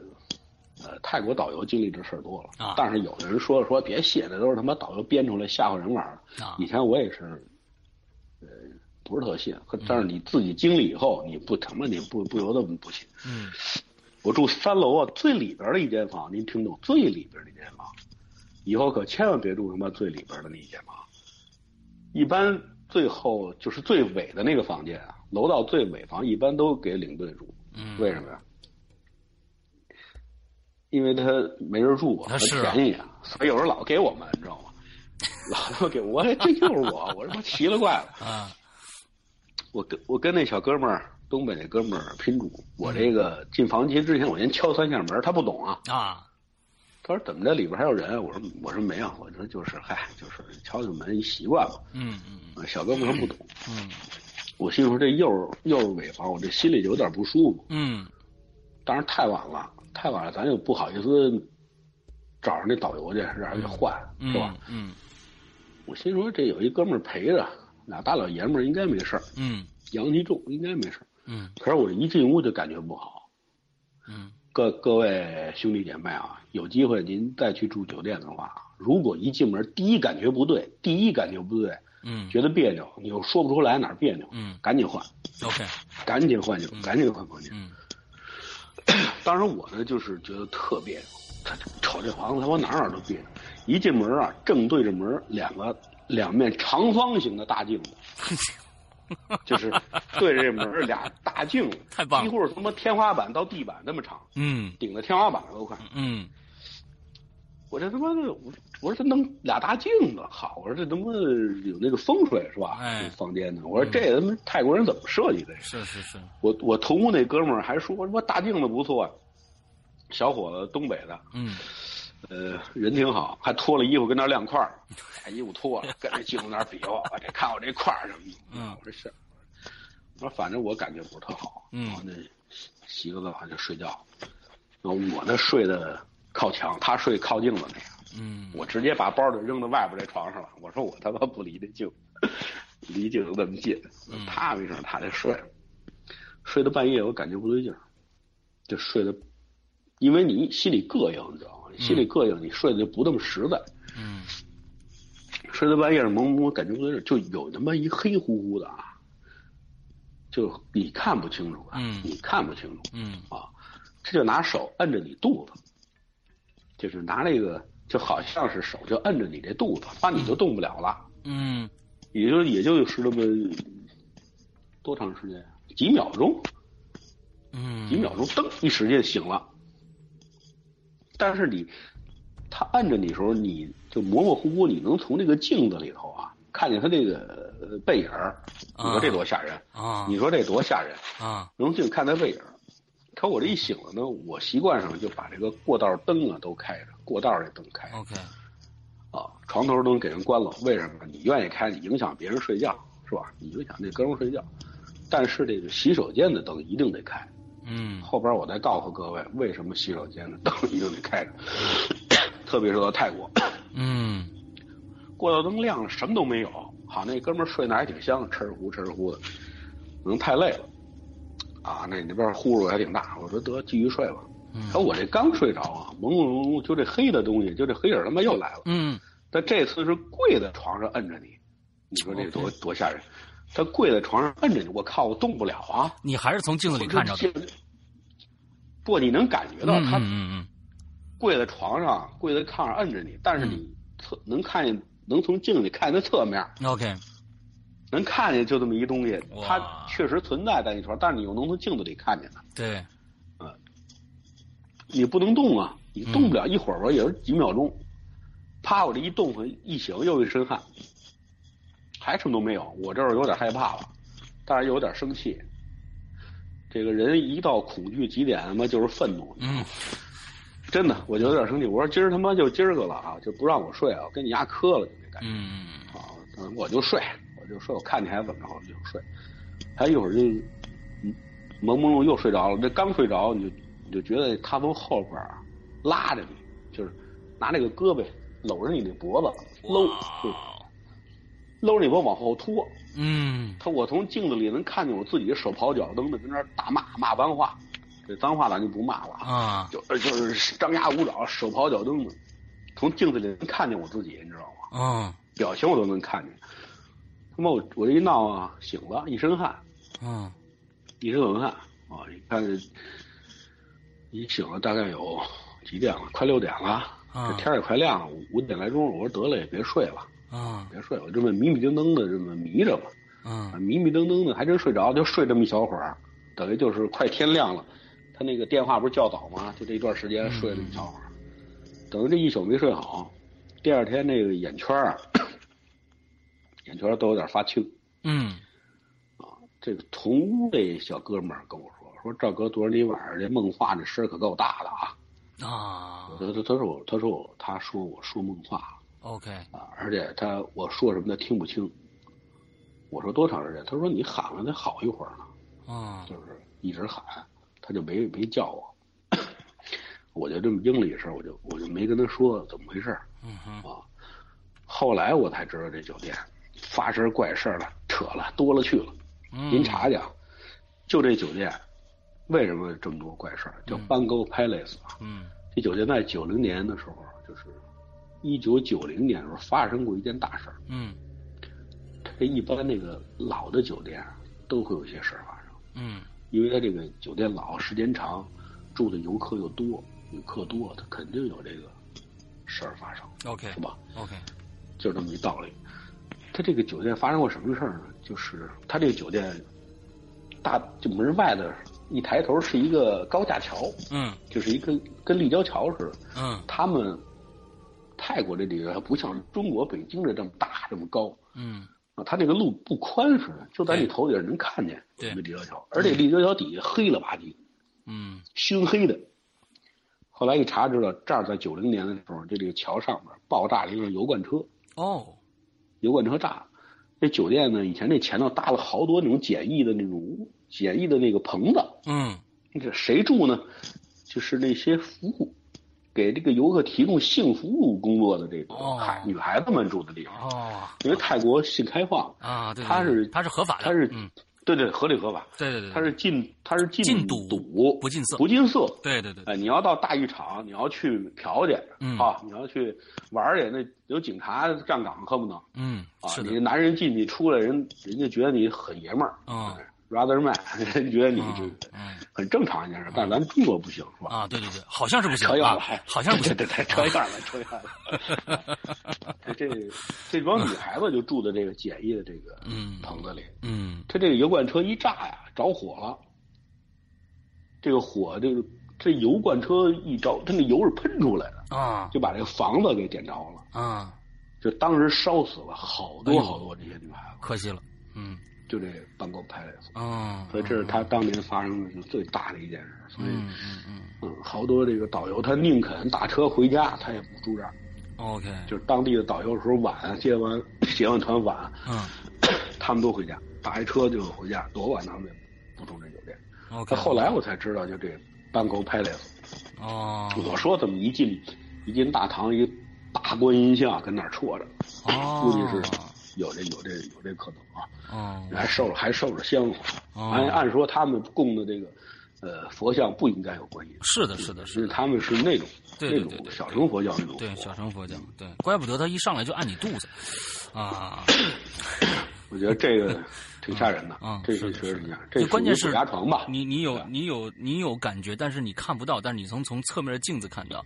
呃泰国导游经历这事儿多了啊，但是有的人说说别信，那都是他妈导游编出来吓唬人玩的。啊，以前我也是，呃，不是特信，但是你自己经历以后，你不他妈你不不由得不信。嗯。我住三楼啊，最里边的一间房，您听懂？最里边的一间房，以后可千万别住他妈最里边的那一间房。一般最后就是最尾的那个房间啊，楼道最尾房一般都给领队住。嗯，为什么呀？因为他没人住啊，他便宜啊，所以有人老给我们，你知道吗？老他妈给我，这就是我，我他妈奇了怪了 啊！我跟我跟那小哥们儿。东北那哥们儿拼住，我这个进房间之前，我先敲三下门，他不懂啊。啊，他说怎么着里边还有人？我说我说没有，我说就是嗨，就是敲敲门一习惯嘛。嗯嗯。小哥们儿不懂。嗯。我心说这又是又是尾房，我这心里就有点不舒服。嗯。当然太晚了，太晚了，咱又不好意思找上那导游去让人给换，是吧？嗯。我心说这有一哥们儿陪着，俩大老爷们儿应该没事儿。嗯。阳气重，应该没事儿。嗯，可是我一进屋就感觉不好。嗯，各各位兄弟姐妹啊，有机会您再去住酒店的话，如果一进门第一感觉不对，第一感觉不对，嗯，觉得别扭，你又说不出来哪儿别扭，嗯，赶紧换，OK，赶紧换就赶紧换房间。嗯，当时我呢就是觉得特别扭，他瞅这房子他往哪哪都别扭，一进门啊，正对着门两个两面长方形的大镜子。就是对着这门俩大镜子，太棒，几乎是从天花板到地板那么长，嗯，顶在天花板上都快，嗯，我这他妈的，我我说这弄俩大镜子好，我说这他妈有那个风水是吧？哎，房间呢，我说这他妈泰国人怎么设计的？是是是，我我同屋那哥们儿还说什么大镜子不错啊，小伙子东北的，嗯。呃，人挺好，还脱了衣服跟那晾块儿，把衣服脱了，跟那镜子那儿比划，我这看我这块儿什么的。嗯，我说是，我说反正我感觉不是特好。嗯，那洗个澡就睡觉，那我那睡的靠墙，他睡靠镜子那个。嗯，我直接把包就扔到外边这床上了。我说我他妈不离这镜，离镜子那么近。啪一声，他就睡了，睡到半夜我感觉不对劲儿，就睡的，因为你心里膈应，你知道吗？心里膈应，你睡的就不那么实在。嗯，睡到半夜蒙蒙，感觉不对劲，就有他妈一黑乎乎的啊，就你看不清楚啊，你看不清楚。嗯啊，这就拿手摁着你肚子，就是拿那个就好像是手就摁着你这肚子，把你就动不了了。嗯，也就也就是那么多长时间？几秒钟？嗯，几秒钟，噔一使劲醒了。但是你，他按着你的时候，你就模模糊糊，你能从那个镜子里头啊，看见他这个背影儿。你说这多吓人啊！你说这多吓人啊！能净看他背影儿。可我这一醒了呢，我习惯上就把这个过道灯啊都开着，过道这灯开。OK。啊，床头灯给人关了，为什么？你愿意开，你影响别人睡觉是吧？你影响那哥们睡觉。但是这个洗手间的灯一定得开。嗯，后边我再告诉各位，为什么洗手间的灯一定得开着，特别是到泰国。嗯，过道灯亮了，什么都没有。好，那哥们睡那还挺香，哧呼哧呼的，可能太累了。啊，那那边呼噜还挺大。我说得继续睡吧。可我这刚睡着啊，朦朦胧胧，就这黑的东西，就这黑影他妈又来了。嗯，但这次是跪在床上摁着你，你说这多多吓人。他跪在床上摁着你，我靠，我动不了啊！你还是从镜子里看着的。不，你能感觉到他嗯嗯跪在床上，跪在炕上摁着你，但是你侧能看见，能从镜子里看见侧面。OK，能看见就这么一东西，哇它确实存在在你床，但是你又能从镜子里看见它。对，你不能动啊，你动嗯不了一会儿吧，也是几秒钟，啪，我这一动，一醒又一身汗，还什么都没有，我这儿有点害怕了，但是又有点生气。这个人一到恐惧极点，他妈就是愤怒，嗯真的，我就有点生气。我说今儿他妈就今儿个了啊，就不让我睡啊，我跟你丫磕了，就那感觉。嗯啊，嗯我就睡，我就睡，我看你还怎么着，我就睡。他一会儿就嗯朦朦胧又睡着了，这刚睡着你就你就觉得他从后边儿拉着你，就是拿那个胳膊搂着你的脖子，搂就搂着你脖子往后拖。嗯他我从镜子里能看见我自己手刨脚蹬的跟那儿大骂骂脏话，这脏话咱就不骂了啊，啊就就是张牙舞爪、手刨脚蹬的，从镜子里能看见我自己，你知道吗？嗯表情我都能看见。他妈我我这一闹啊，醒了，一身汗，嗯一身冷汗啊！你看这一醒了，大概有几点了？快六点了，啊这天也快亮了，五五点来钟。我说得了，也别睡了，啊别睡了，这么迷迷瞪瞪的这么迷着吧，啊嗯迷迷瞪瞪的，还真睡着，就睡这么一小会儿，等于就是快天亮了。他那个电话不是较早吗？就这一段时间睡了一小会儿，等于这一宿没睡好，第二天那个眼圈儿啊，眼圈儿都有点发青。嗯啊这个同屋这小哥们儿跟我说，说赵哥，昨儿你晚上这梦话这声儿可够大的啊！啊他他他说我他说我他说我说梦话，OK，啊，而且他我说什么他听不清。我说多长时间？他说你喊了得好一会儿呢，啊就是一直喊，他就没没叫我。我就这么应了一声，我就我就没跟他说怎么回事儿嗯哼啊。后来我才知道这酒店发生怪事儿了，扯了多了去了。嗯，您查去，就这酒店为什么这么多怪事儿？叫嗯 Bango Palace 啊。嗯这酒店在九零年的时候，就是一九九零年的时候发生过一件大事儿。嗯这一般那个老的酒店都会有一些事儿发生，嗯因为它这个酒店老，时间长，住的游客又多，旅客多，它肯定有这个事儿发生，，OK 是吧？OK，就这么一道理。它这个酒店发生过什么事儿呢？就是它这个酒店大就门外的一抬头是一个高架桥，嗯就是一个跟立交桥似的。嗯他们泰国这地方不像中国北京这这么大这么高嗯啊，它这个路不宽似的，就在你头顶上能看见对这个立交桥，而且立交桥底下黑了吧唧，嗯熏黑的。后来一查知道，这儿在九零年的时候，这个桥上面爆炸了一个油罐车。哦油罐车炸了。这酒店呢，以前这前头搭了好多那种简易的那种屋简易的那个棚子，嗯这谁住呢？就是那些服务，给这个游客提供性服务工作的这个女孩子们住的地方。哦因为泰国性开放，啊，对，对他是对他是合法的，它是、嗯对对合理合法，对对对，它是禁它是禁禁赌赌不禁色不禁色。对对对，哎，你要到大浴场，你要去嫖去，嗯啊，你要去玩去，那有警察站岗，可不能。嗯啊，你，男人进去出来，人人家觉得你很爷们儿，嗯 rather man，人觉得你这很正常一件事，但是咱中国不行，是吧？啊，对对对，好像是不行啊扯远了，好像不行，对对对，扯远了，扯远了。这这这帮女孩子就住在这个简易的这个嗯棚子里，嗯他这个油罐车一炸呀，着火了。这个火，这个这油罐车一着，它那油是喷出来的，啊就把这个房子给点着了。啊，就当时烧死了好多好多这些女孩子，可惜了，嗯就这办公拍来的。嗯，所以这是他当年发生的是最大的一件事。所以，嗯嗯嗯嗯，好多这个导游他宁肯打车回家，他也不住这儿。，OK，就是当地的导游有时候晚接完 结完团晚，嗯 他们都回家，打一车就回家，多晚他们也不住这酒店。OK，他后来我才知道，就这班沟拍来的。哦我说怎么一进一进大堂，一个大观音像跟那儿戳着，哦，估计是有这有这有这可能啊。哦。还受了还受着香火。哦。按按说他们供的这个呃佛像不应该有观音，是的是的是的，他们是那种对对对对那种小乘佛教那种对小乘佛教，对，怪不得他一上来就按你肚子，啊，我觉得这个挺吓人的啊，这是确实挺吓人。这关键是牙床吧？你你有你有你有感觉，但是你看不到，但是你从从侧面的镜子看到，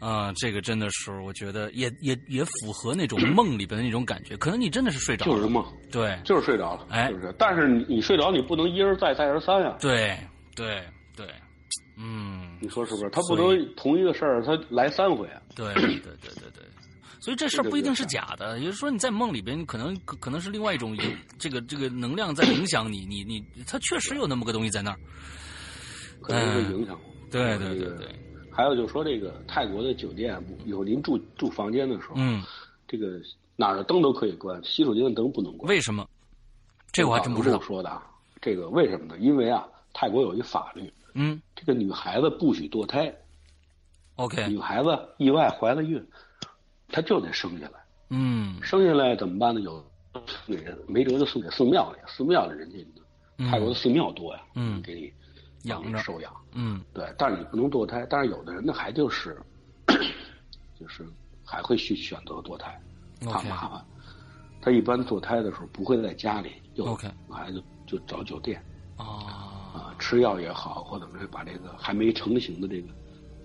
啊，这个真的是我觉得也也也符合那种梦里边的那种感觉。可能你真的是睡着了，就是梦，对，就是睡着了，哎，是不是？但是你你睡着，你不能一而再再而三呀。对对对，嗯，你说是不是？他不能同一个事儿他来三回啊。对对对对对。所以这事儿不一定是假的，也就是说你在梦里边可能可能是另外一种这个这个能量在影响你，你你它确实有那么个东西在那儿，可能会影响。对对对对。还有就是说这个泰国的酒店，以后您住住房间的时候，嗯，这个哪儿的灯都可以关，洗手间的灯不能关。为什么？这我还真不知道。说的啊，这个为什么呢？因为啊，泰国有一法律，嗯，这个女孩子不许堕胎。OK。女孩子意外怀了孕。他就得生下来，嗯，生下来怎么办呢？有给人没辙就送给寺庙里，寺庙里人家泰国的寺庙多呀，嗯，给你养着收养，嗯，对，但是你不能堕胎，但是有的人呢还就是就是还会去选择堕胎，怕麻烦。他一般堕胎的时候不会在家里，就 OK，孩子就找酒店啊啊，吃药也好，或者是把这个还没成型的这个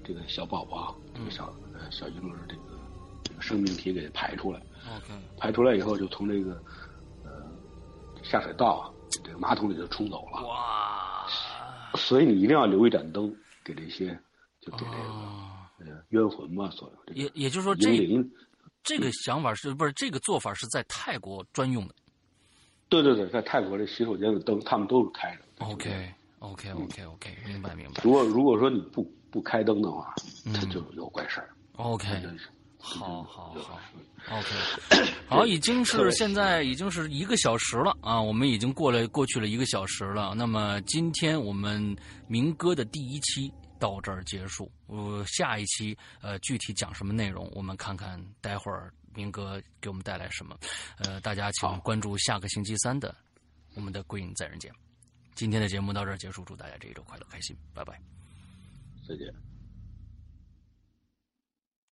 这个小宝宝，这个小呃小婴儿这个。生命体给排出来，OK，排出来以后就从这个呃下水道啊，这个马桶里就冲走了。哇！所以你一定要留一盏灯给这些，就给这个呃冤魂嘛，所有这也也就是说，这这个想法是不是这个做法是在泰国专用的？对对对，在泰国这洗手间的灯他们都是开着。OK OK OK OK，明白明白。如果如果说你不不开灯的话，它就有怪事儿。OK。好好好，OK，好，已经是现在已经是一个小时了啊，我们已经过了过去了一个小时了。那么今天我们民歌的第一期到这儿结束，呃，下一期呃具体讲什么内容，我们看看待会儿民歌给我们带来什么。呃，大家请关注下个星期三的我们的《归隐在人间》。今天的节目到这儿结束，祝大家这一周快乐开心，拜拜，再见。